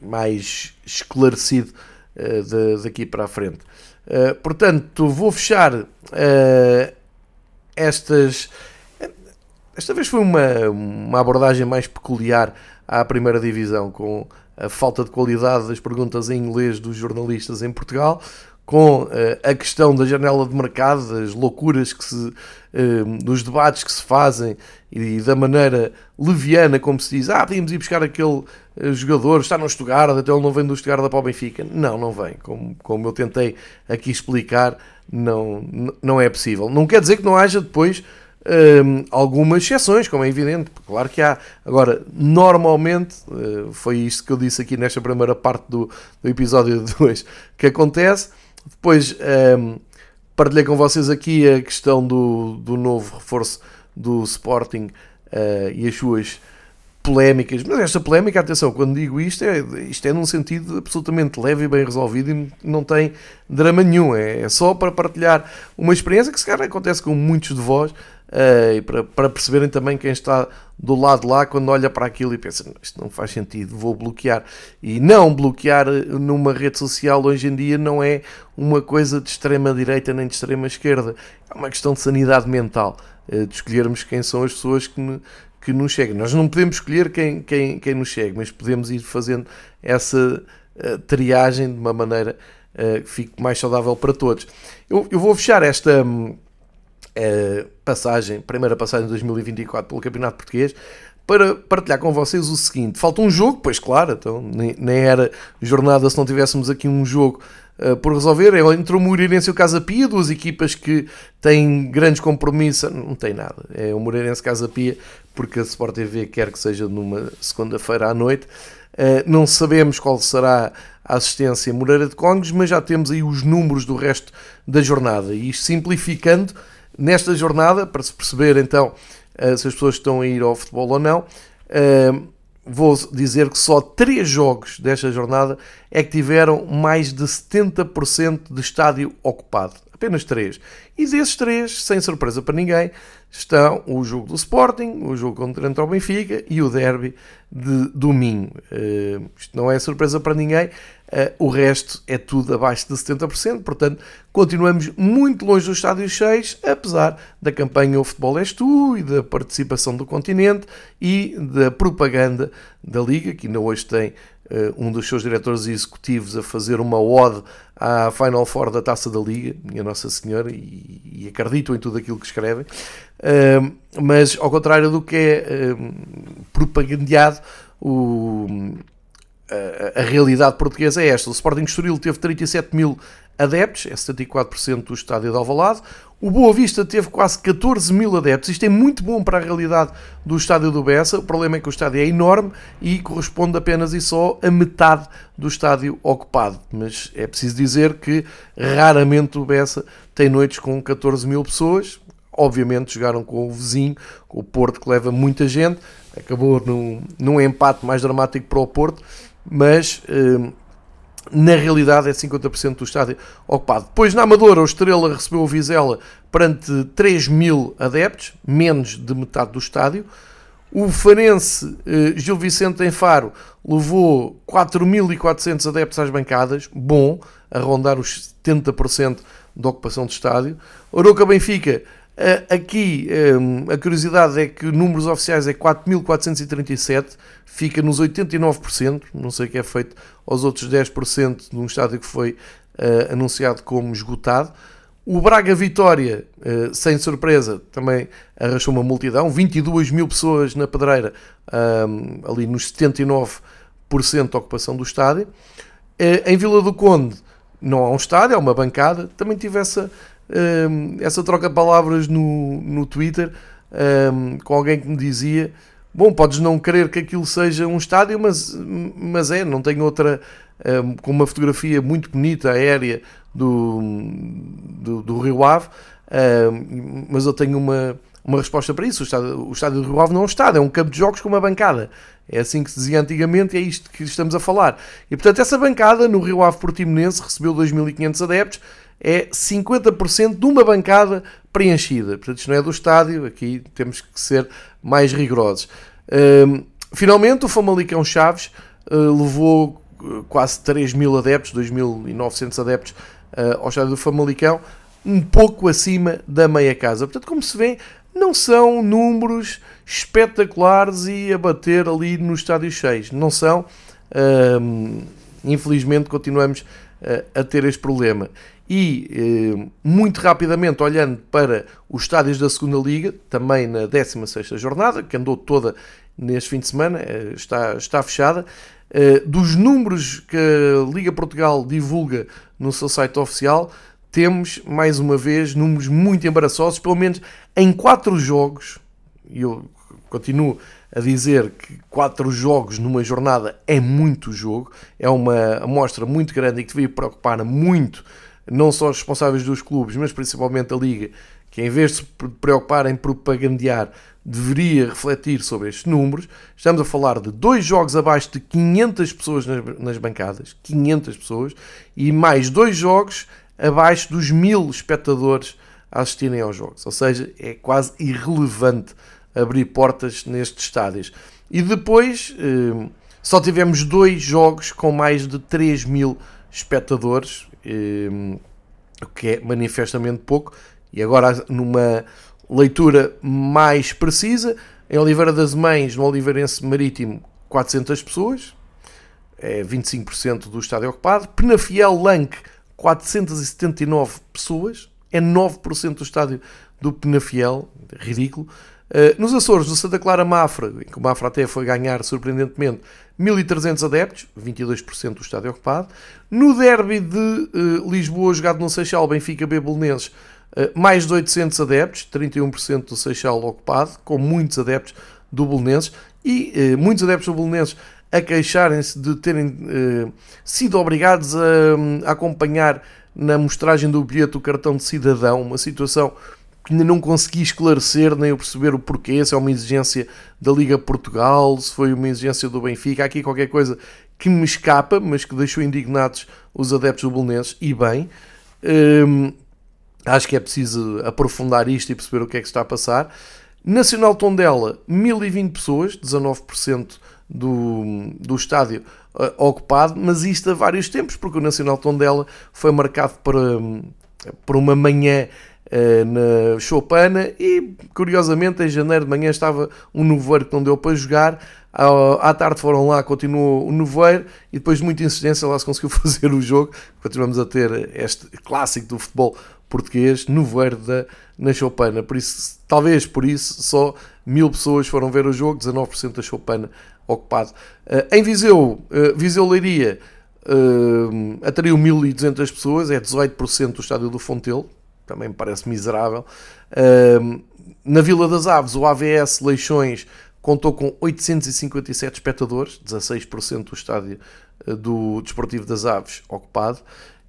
mais esclarecido de, daqui para a frente. Uh, portanto, vou fechar uh, estas. Esta vez foi uma, uma abordagem mais peculiar à primeira divisão, com a falta de qualidade das perguntas em inglês dos jornalistas em Portugal, com a questão da janela de mercado, das loucuras que se. dos debates que se fazem e da maneira leviana como se diz, ah, podíamos ir buscar aquele eh, jogador, está no Stuttgart, até ele não vem do Stuttgart para o Benfica. Não, não vem. Como, como eu tentei aqui explicar, não, não é possível. Não quer dizer que não haja depois algumas exceções, como é evidente, claro que há. Agora, normalmente, foi isto que eu disse aqui nesta primeira parte do, do episódio 2 que acontece. Depois um, partilhei com vocês aqui a questão do, do novo reforço do Sporting uh, e as suas polémicas, mas esta polémica, atenção, quando digo isto, é, isto é num sentido absolutamente leve e bem resolvido e não tem drama nenhum, é, é só para partilhar uma experiência que se calhar acontece com muitos de vós e para, para perceberem também quem está do lado lá quando olha para aquilo e pensa, isto não faz sentido, vou bloquear. E não bloquear numa rede social hoje em dia não é uma coisa de extrema direita nem de extrema esquerda, é uma questão de sanidade mental, uh, de escolhermos quem são as pessoas que que nos chegue. Nós não podemos escolher quem, quem, quem nos chegue, mas podemos ir fazendo essa triagem de uma maneira que fique mais saudável para todos. Eu, eu vou fechar esta uh, passagem, primeira passagem de 2024 pelo Campeonato Português, para partilhar com vocês o seguinte: falta um jogo, pois claro, então nem, nem era jornada se não tivéssemos aqui um jogo uh, por resolver. É entre o Moreirense e o Casa Pia, duas equipas que têm grandes compromissos. Não tem nada, é o Moreirense Casa Pia, porque a Sport TV quer que seja numa segunda-feira à noite. Uh, não sabemos qual será a assistência Moreira de Congos, mas já temos aí os números do resto da jornada. E simplificando, nesta jornada, para se perceber então uh, se as pessoas estão a ir ao futebol ou não, uh, vou dizer que só três jogos desta jornada é que tiveram mais de 70% de estádio ocupado. Apenas três. E desses três, sem surpresa para ninguém, estão o jogo do Sporting, o jogo contra o Benfica e o derby de domingo. Uh, isto não é surpresa para ninguém. Uh, o resto é tudo abaixo de 70%, portanto, continuamos muito longe dos estádios cheios, apesar da campanha O Futebol És Tu e da participação do continente e da propaganda da Liga, que ainda hoje tem uh, um dos seus diretores executivos a fazer uma ode à Final Four da Taça da Liga, minha Nossa Senhora, e, e acredito em tudo aquilo que escrevem. Uh, mas, ao contrário do que é propagandeado, o a, a, realidade portuguesa é esta. O Sporting Estoril teve 37 mil adeptos, é 74% do estádio de Alvalade. O Boa Vista teve quase 14 mil adeptos. Isto é muito bom para a realidade do estádio do Bessa. O problema é que o estádio é enorme e corresponde apenas e só a metade do estádio ocupado. Mas é preciso dizer que raramente o Bessa tem noites com 14 mil pessoas. Obviamente jogaram com o vizinho, com o Porto, que leva muita gente. Acabou num, num empate mais dramático para o Porto mas hum, na realidade é 50% do estádio ocupado. Depois na Amadora, o Estrela recebeu o Vizela perante 3 mil adeptos, menos de metade do estádio. O Farense eh, Gil Vicente em Faro levou 4.400 adeptos às bancadas, bom, a rondar os 70% da ocupação do estádio. Oroca Benfica Aqui a curiosidade é que números oficiais é 4.437, fica nos 89%, não sei o que é feito aos outros 10% de um estádio que foi uh, anunciado como esgotado. O Braga Vitória, uh, sem surpresa, também arrastou uma multidão, 22 mil pessoas na pedreira, um, ali nos 79% de ocupação do estádio. Em Vila do Conde não há um estádio, há uma bancada, também tive essa um, essa troca de palavras no, no Twitter um, com alguém que me dizia: Bom, podes não querer que aquilo seja um estádio, mas, mas é, não tenho outra. Um, com uma fotografia muito bonita, aérea, do, do, do Rio Ave, mas eu tenho uma, uma resposta para isso. O estádio, o estádio do Rio Ave não é um estádio, é um campo de jogos com uma bancada. É assim que se dizia antigamente é isto que estamos a falar. E portanto, essa bancada no Rio Ave Portimonense recebeu 2.500 adeptos é 50% de uma bancada preenchida. Portanto, isto não é do estádio, aqui temos que ser mais rigorosos. Um, finalmente, o Famalicão Chaves uh, levou uh, quase 3 mil adeptos, 2.900 adeptos uh, ao estádio do Famalicão, um pouco acima da meia casa. Portanto, como se vê, não são números espetaculares e a bater ali no estádio cheios. Não são. Um, infelizmente, continuamos a ter este problema. E eh, muito rapidamente, olhando para os estádios da segunda Liga, também na 16 jornada, que andou toda neste fim de semana, eh, está, está fechada, eh, dos números que a Liga Portugal divulga no seu site oficial, temos mais uma vez números muito embaraçosos, pelo menos em quatro jogos, e eu continuo a dizer que quatro jogos numa jornada é muito jogo, é uma amostra muito grande e que devia preocupar muito não só os responsáveis dos clubes, mas principalmente a Liga, que em vez de se preocupar em propagandear, deveria refletir sobre estes números. Estamos a falar de dois jogos abaixo de 500 pessoas nas bancadas, 500 pessoas, e mais dois jogos abaixo dos mil espectadores a assistirem aos jogos. Ou seja, é quase irrelevante abrir portas nestes estádios. E depois eh, só tivemos dois jogos com mais de 3 mil espectadores, o que é manifestamente pouco. E agora, numa leitura mais precisa, em Oliveira das Mães, no Oliveirense Marítimo, 400 pessoas, é 25% do estádio ocupado. Penafiel Lanque, 479 pessoas, é 9% do estádio do Penafiel, ridículo. Uh, nos Açores, no Santa Clara Mafra, em que o Mafra até foi ganhar surpreendentemente 1.300 adeptos, 22% do estádio ocupado. No derby de uh, Lisboa, jogado no Seixal, Benfica B Belenenses, uh, mais de 800 adeptos, 31% do Seixal ocupado, com muitos adeptos do Belenenses e muitos adeptos do Belenenses a queixarem-se de terem sido obrigados a, a acompanhar na mostragem do bilhete o cartão de cidadão, uma situação que ainda não consegui esclarecer nem eu perceber o porquê, se é uma exigência da Liga Portugal, se foi uma exigência do Benfica, há aqui qualquer coisa que me escapa, mas que deixou indignados os adeptos do e bem, hum, acho que é preciso aprofundar isto e perceber o que é que está a passar. Nacional Tondela, 1020 pessoas, 19% do, do estádio uh, ocupado, mas isto a vários tempos, porque o Nacional Tondela foi marcado por, um, por uma manhã na Chopana e, curiosamente, em janeiro de manhã estava um nevoeiro que não deu para jogar. À tarde foram lá, continuou o nevoeiro e depois de muita insistência lá se conseguiu fazer o jogo. Continuamos a ter este clássico do futebol português, nevoeiro da, na Chopana. Por isso, talvez por isso, só mil pessoas foram ver o jogo, 19% da Chopana ocupado. Uh, em Viseu, uh, Viseu Leiria, uh, atraiu 1.200 pessoas, é 18% do estádio do Fontelo, também me parece miserável. Uh, na Vila das Aves, o AVS Leixões contou com 857 espectadores, 16% do estádio do Desportivo das Aves ocupado.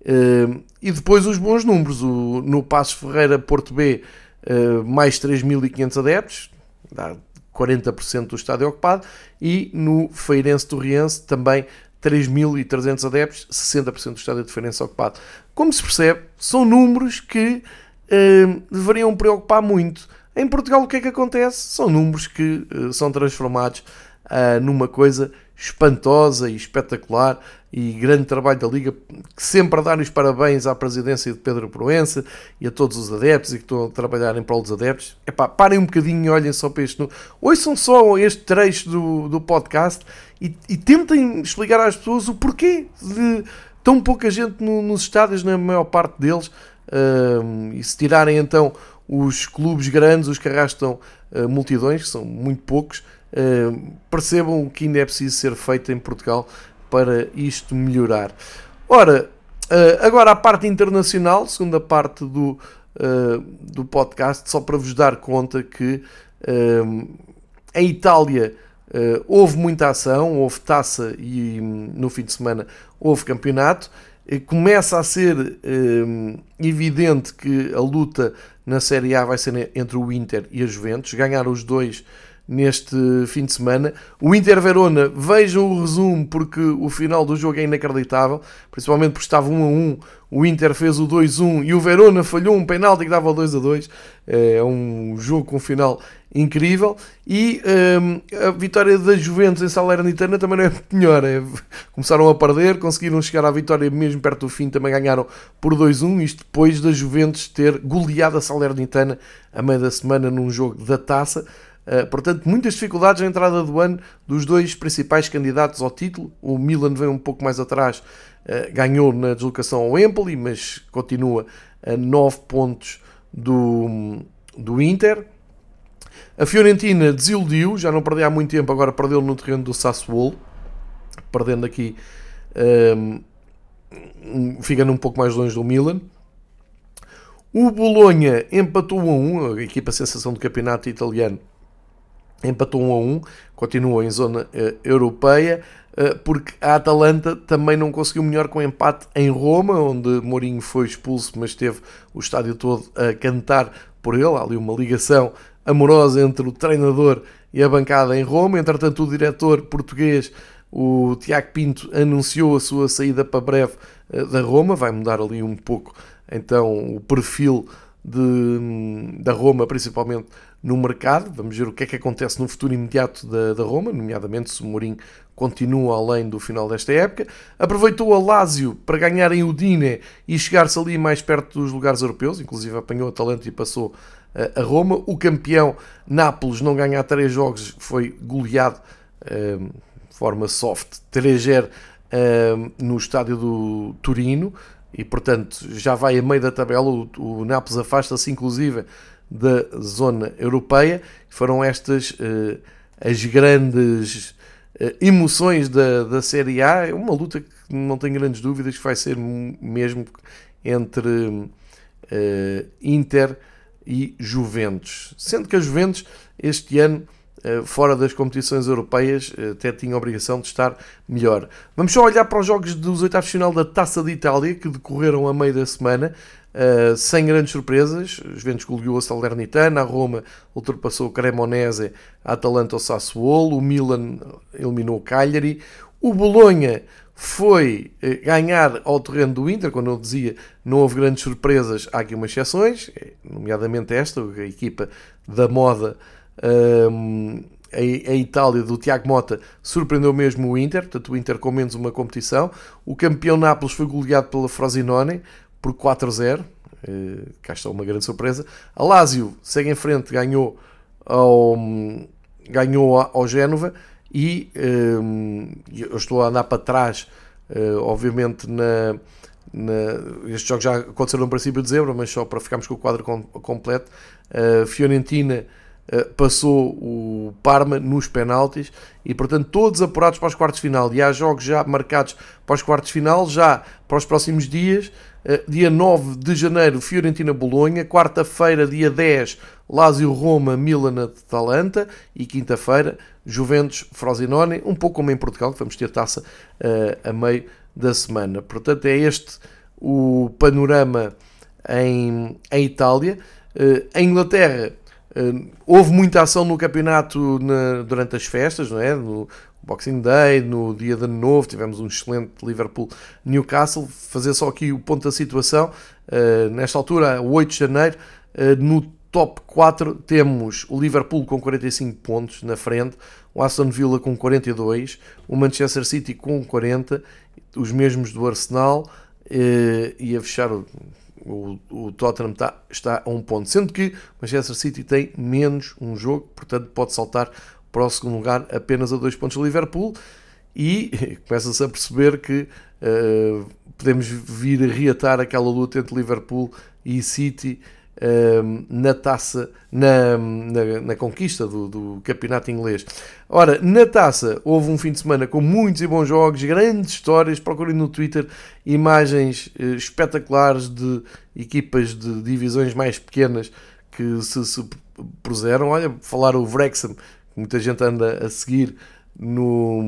Uh, e depois os bons números, o, no Passos Ferreira Porto B, uh, mais 3.500 adeptos, dá 40% do estádio ocupado, e no Feirense Torriense também 3.300 adeptos, 60% do estádio de Feirense ocupado. Como se percebe, são números que uh, deveriam preocupar muito. Em Portugal o que é que acontece? São números que uh, são transformados uh, numa coisa espantosa e espetacular e grande trabalho da Liga, sempre a dar os parabéns à presidência de Pedro Proença e a todos os adeptos e que estão a trabalhar em prol dos adeptos. Epá, parem um bocadinho e olhem só para este. Ouçam só este trecho do, do podcast e, e tentem explicar às pessoas o porquê de tão pouca gente no, nos estádios, na maior parte deles, e se tirarem então os clubes grandes, os que arrastam uh, multidões, que são muito poucos, uh, percebam o que ainda é preciso ser feito em Portugal para isto melhorar. Ora, eh, agora a parte internacional, segunda parte do, eh, do podcast, só para vos dar conta que em Itália houve muita ação, houve taça e no fim de semana houve campeonato. Começa a ser evidente que a luta na Série A vai ser entre o Inter e a Juventus. Ganhar os dois neste fim de semana. O Inter Verona, vejam o resumo porque o final do jogo é inacreditável, principalmente porque estava 1 a 1. O Inter fez o 2-1 e o Verona falhou um penalti que dava o 2 a 2. É um jogo com um final incrível. E um, a vitória da Juventus em Salernitana também não é melhor. É, começaram a perder, conseguiram chegar à vitória mesmo perto do fim, também ganharam por 2-1. Isto depois da Juventus ter goleado a Salernitana a meio da semana num jogo da taça. Uh, portanto, muitas dificuldades na entrada do ano dos dois principais candidatos ao título. O Milan vem um pouco mais atrás, uh, ganhou na deslocação ao Empoli, mas continua a 9 pontos do, do Inter. A Fiorentina desiludiu, já não perdeu há muito tempo, agora perdeu no terreno do Sassuolo, perdendo aqui, um, ehm, ficando um pouco mais longe do Milan. O Bolonha empatou a 1, a equipa sensação do campeonato italiano empatou 1 a 1, continua em zona uh, europeia, uh, porque a Atalanta também não conseguiu melhor com empate em Roma, onde Mourinho foi expulso, mas teve o estádio todo a cantar por ele. Há ali uma ligação amorosa entre o treinador e a bancada em Roma. Entretanto, o diretor português, o Tiago Pinto, anunciou a sua saída para breve uh, da Roma, vai mudar ali um pouco então o perfil de, da Roma, principalmente no mercado. Vamos ver o que é que acontece no futuro imediato da, da Roma, nomeadamente se o Mourinho continua além do final desta época. Aproveitou a Lazio para ganhar em Udine e chegar-se ali mais perto dos lugares europeus, inclusive apanhou a talento e passou uh, a Roma. O campeão Nápoles não ganha há três jogos, foi goleado uh, de forma soft 3-0 uh, no estádio do Turino e portanto já vai a meio da tabela. O, o Nápoles afasta-se inclusive da zona europeia. Foram estas as grandes emoções da, da Série A. É uma luta que não tenho grandes dúvidas que vai ser mesmo entre Inter e Juventus. Sendo que a Juventus este ano eh, fora das competições europeias, eh, até tinha a obrigação de estar melhor. Vamos só olhar para os jogos dos oitavos final da Taça de Itália, que decorreram a meio da semana, eh, sem grandes surpresas. Os Juventus goleou a Salernitana, a Roma ultrapassou o Cremonese, a Atalanta o Sassuolo, o Milan eliminou o Cagliari, o Bolonha foi ganhar ao terreno do Inter, quando eu dizia não houve grandes surpresas, há aqui umas exceções, nomeadamente esta, a equipa da moda a, a, Itália do Tiago Mota surpreendeu mesmo o Inter, portanto o Inter com menos uma competição. O campeão Nápoles foi goleado pela Frosinone por 4-0, uh, eh, cá está uma grande surpresa. A Lazio segue em frente, ganhou ao, ganhou ao Génova e um, eu estou a andar para trás, uh, obviamente na, na, estes jogos já aconteceram no princípio de dezembro, mas só para ficarmos com o quadro com, completo. Uh, Fiorentina eh, passou o Parma nos penaltis e, portanto, todos apurados para os quartos de final. E há jogos já marcados para os quartos de final, já para os próximos dias. Eh, dia 9 de janeiro, Fiorentina-Bolonha. Quarta-feira, dia 10, Lazio-Roma, Milan-Atalanta. E quinta-feira, Juventus-Frosinone. Um pouco como em Portugal, que vamos ter taça uh, a meio da semana. Portanto, é este o panorama em, em Itália. Uh, em Inglaterra, Uh, houve muita ação no campeonato na, durante as festas, não é? No Boxing Day, no dia de Ano Novo, tivemos um excelente Liverpool-Newcastle. Fazer só aqui o ponto da situação. Uh, nesta altura, 8 de janeiro, uh, no top 4 temos o Liverpool com 45 pontos na frente, o Aston Villa com 42, o Manchester City com 40, os mesmos do Arsenal, e a fechar o o, o Tottenham está, está a um ponto, sendo que o Manchester City tem menos um jogo, portanto pode saltar para o segundo lugar apenas a dois pontos do Liverpool e começa-se a perceber que uh, podemos vir a reatar aquela luta entre Liverpool e City na taça, na, na, na conquista do, do, campeonato inglês. Ora, na taça houve um fim de semana com muitos e bons jogos, grandes histórias. Procurem no Twitter imagens uh, espetaculares de equipas de divisões mais pequenas que se, se puseram. Olha, falar o Wrexham, muita gente anda a seguir no,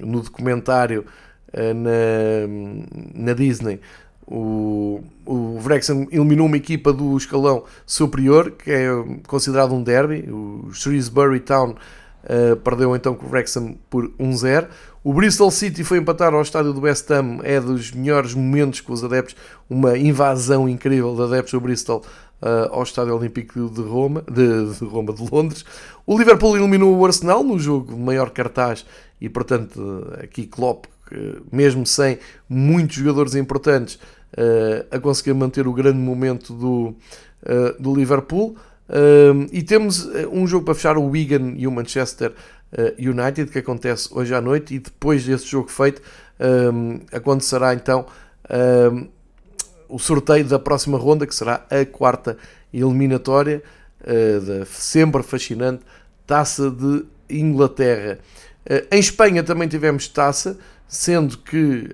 no documentário uh, na, na Disney o, o Wrexham eliminou uma equipa do escalão superior, que é considerado um derby. O Shrewsbury Town uh, perdeu então com o Wrexham por 1-0. O Bristol City foi empatar ao estádio do West Ham. É dos melhores momentos com os adeptos. Uma invasão incrível de adeptos do Bristol uh, ao Estádio Olímpico de Roma, de, de, Roma, de Londres. O Liverpool eliminou o Arsenal no jogo de maior cartaz e, portanto, aqui Klopp, mesmo sem muitos jogadores importantes, uh, a conseguir manter o grande momento do, uh, do Liverpool. E temos um jogo para fechar, o Wigan e o Manchester United, que acontece hoje à noite. E depois desse jogo feito, acontecerá então o sorteio da próxima ronda, que será a quarta eliminatória da sempre fascinante Taça de Inglaterra. Em Espanha também tivemos taça, sendo que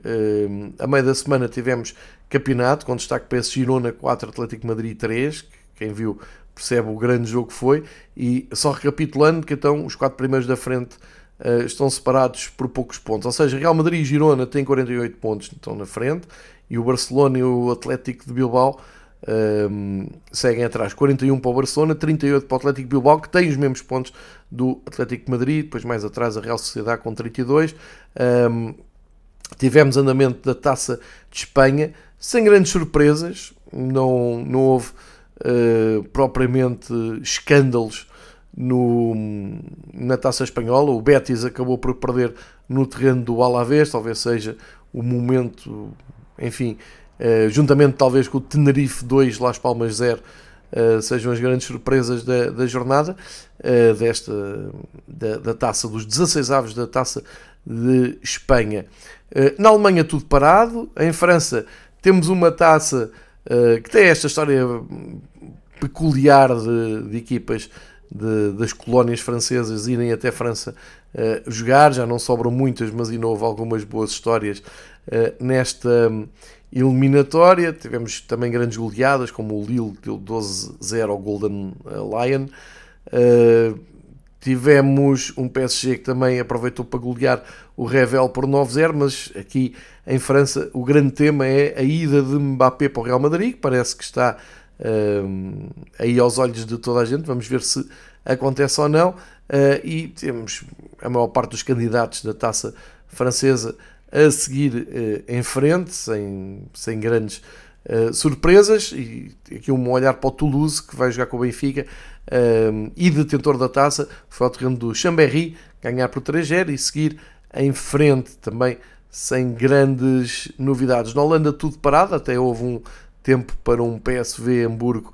a meio da semana tivemos campeonato, com destaque para esse Girona 4, Atlético Madrid 3, quem viu percebe o grande jogo que foi, e só recapitulando que então os quatro primeiros da frente estão separados por poucos pontos, ou seja, Real Madrid e Girona têm 48 pontos, estão na frente, e o Barcelona e o Atlético de Bilbao um, ehm, seguem atrás, 41 para o Barcelona, 38 para o Atlético de Bilbao, que tem os mesmos pontos do Atlético de Madrid, depois mais atrás a Real Sociedade com 32. Um, ehm, tivemos andamento da Taça de Espanha, sem grandes surpresas, não, não houve uh, propriamente escândalos no, na taça espanhola. O Betis acabou por perder no terreno do Alavés, talvez seja o momento, enfim, uh, juntamente talvez com o Tenerife 2, Las Palmas 0, uh, eh, sejam as grandes surpresas da, da jornada, uh, desta, da, da, taça, dos 16 aves da taça de Espanha. na Alemanha tudo parado, em França temos uma taça que tem esta história peculiar de, de equipas de, das colónias francesas irem até França uh, jogar. Já não sobram muitas, mas ainda houve algumas boas histórias nesta um, eliminatória. Tivemos também grandes goleadas, como o Lille deu 12-0 ao Golden Lion. Uh, tivemos um PSG que também aproveitou para golear o Revel por 9-0, mas aqui em França o grande tema é a ida de Mbappé para o Real Madrid, que parece que está uh, aí aos olhos de toda a gente. Vamos ver se acontece ou não. Uh, e temos a maior parte dos candidatos da taça francesa a seguir uh, em frente, sem, sem grandes uh, surpresas. E aqui um olhar para o Toulouse, que vai jogar com o Benfica, e detentor da taça, foi ao terreno do Chambéry, ganhar por 3-0 e seguir em frente também sem grandes novidades. Na Holanda tudo parado, até houve um tempo para um PSV Hamburgo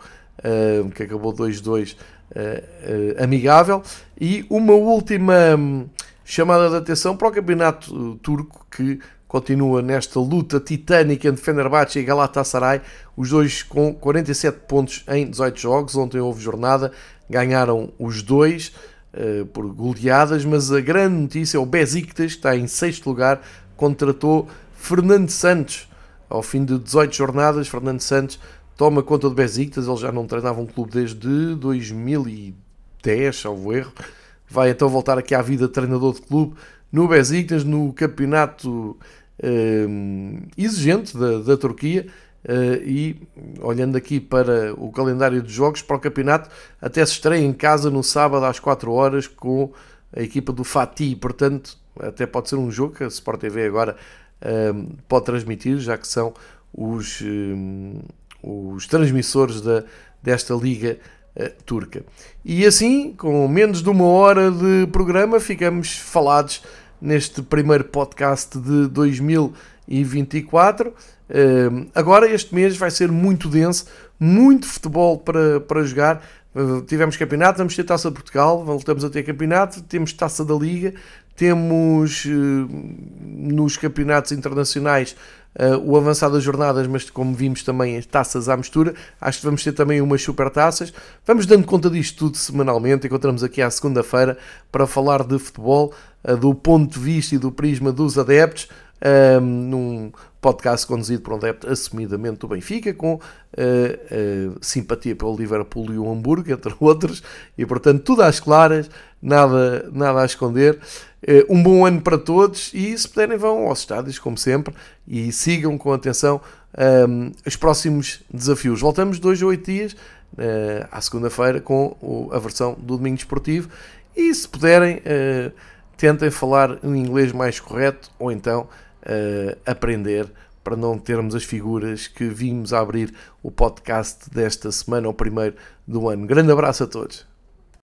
que acabou 2-2 uh, amigável. E uma última hum, chamada de atenção para o campeonato uh, turco que continua nesta luta titânica entre Fenerbahçe e Galatasaray, os dois com 47 pontos em 18 jogos. Ontem houve jornada, ganharam os dois uh, por goleadas, mas a grande notícia é o Besiktas, que está em sexto lugar, contratou Fernando Santos. Ao fim de 18 jornadas, Fernando Santos toma conta do Besiktas, ele já não treinava um clube desde 2010, salvo erro. Vai então voltar aqui à vida de treinador de clube no Besiktas, no campeonato um, exigente da, da Turquia. Uh, e olhando aqui para o calendário de jogos para o campeonato, até se estreia em casa no sábado às 4 horas com a equipa do Fatih, portanto, até pode ser um jogo que a Sport TV agora um, pode transmitir, já que são os, um, os transmissores da, desta liga turca. E assim, com menos de uma hora de programa, ficamos falados neste primeiro podcast de 2024. Uh, agora, este mês vai ser muito denso, muito futebol para, para jogar. Uh, tivemos campeonato, vamos ter taça de Portugal, voltamos a ter campeonato, temos taça da Liga, temos nos campeonatos internacionais uh, o avançado das jornadas, mas como vimos também as taças à mistura, acho que vamos ter também umas super taças. Vamos dando conta disto tudo semanalmente, encontramos aqui à segunda-feira para falar de futebol, uh, do ponto de vista e do prisma dos adeptos, uh, num podcast conduzido por um adepto assumidamente do Benfica, com uh, uh, simpatia pelo Liverpool e o Hamburgo, entre outros, e portanto tudo às claras, nada, nada a esconder. Uh, um bom ano para todos e se puderem vão aos estádios, como sempre, e sigam com atenção um, os próximos desafios. Voltamos dois ou oito dias à segunda-feira com a versão do Domingo Esportivo e se puderem tentem falar um inglês mais correto ou então uh, aprender para não termos as figuras que vimos abrir o podcast desta semana, o primeiro do ano. Grande abraço a todos.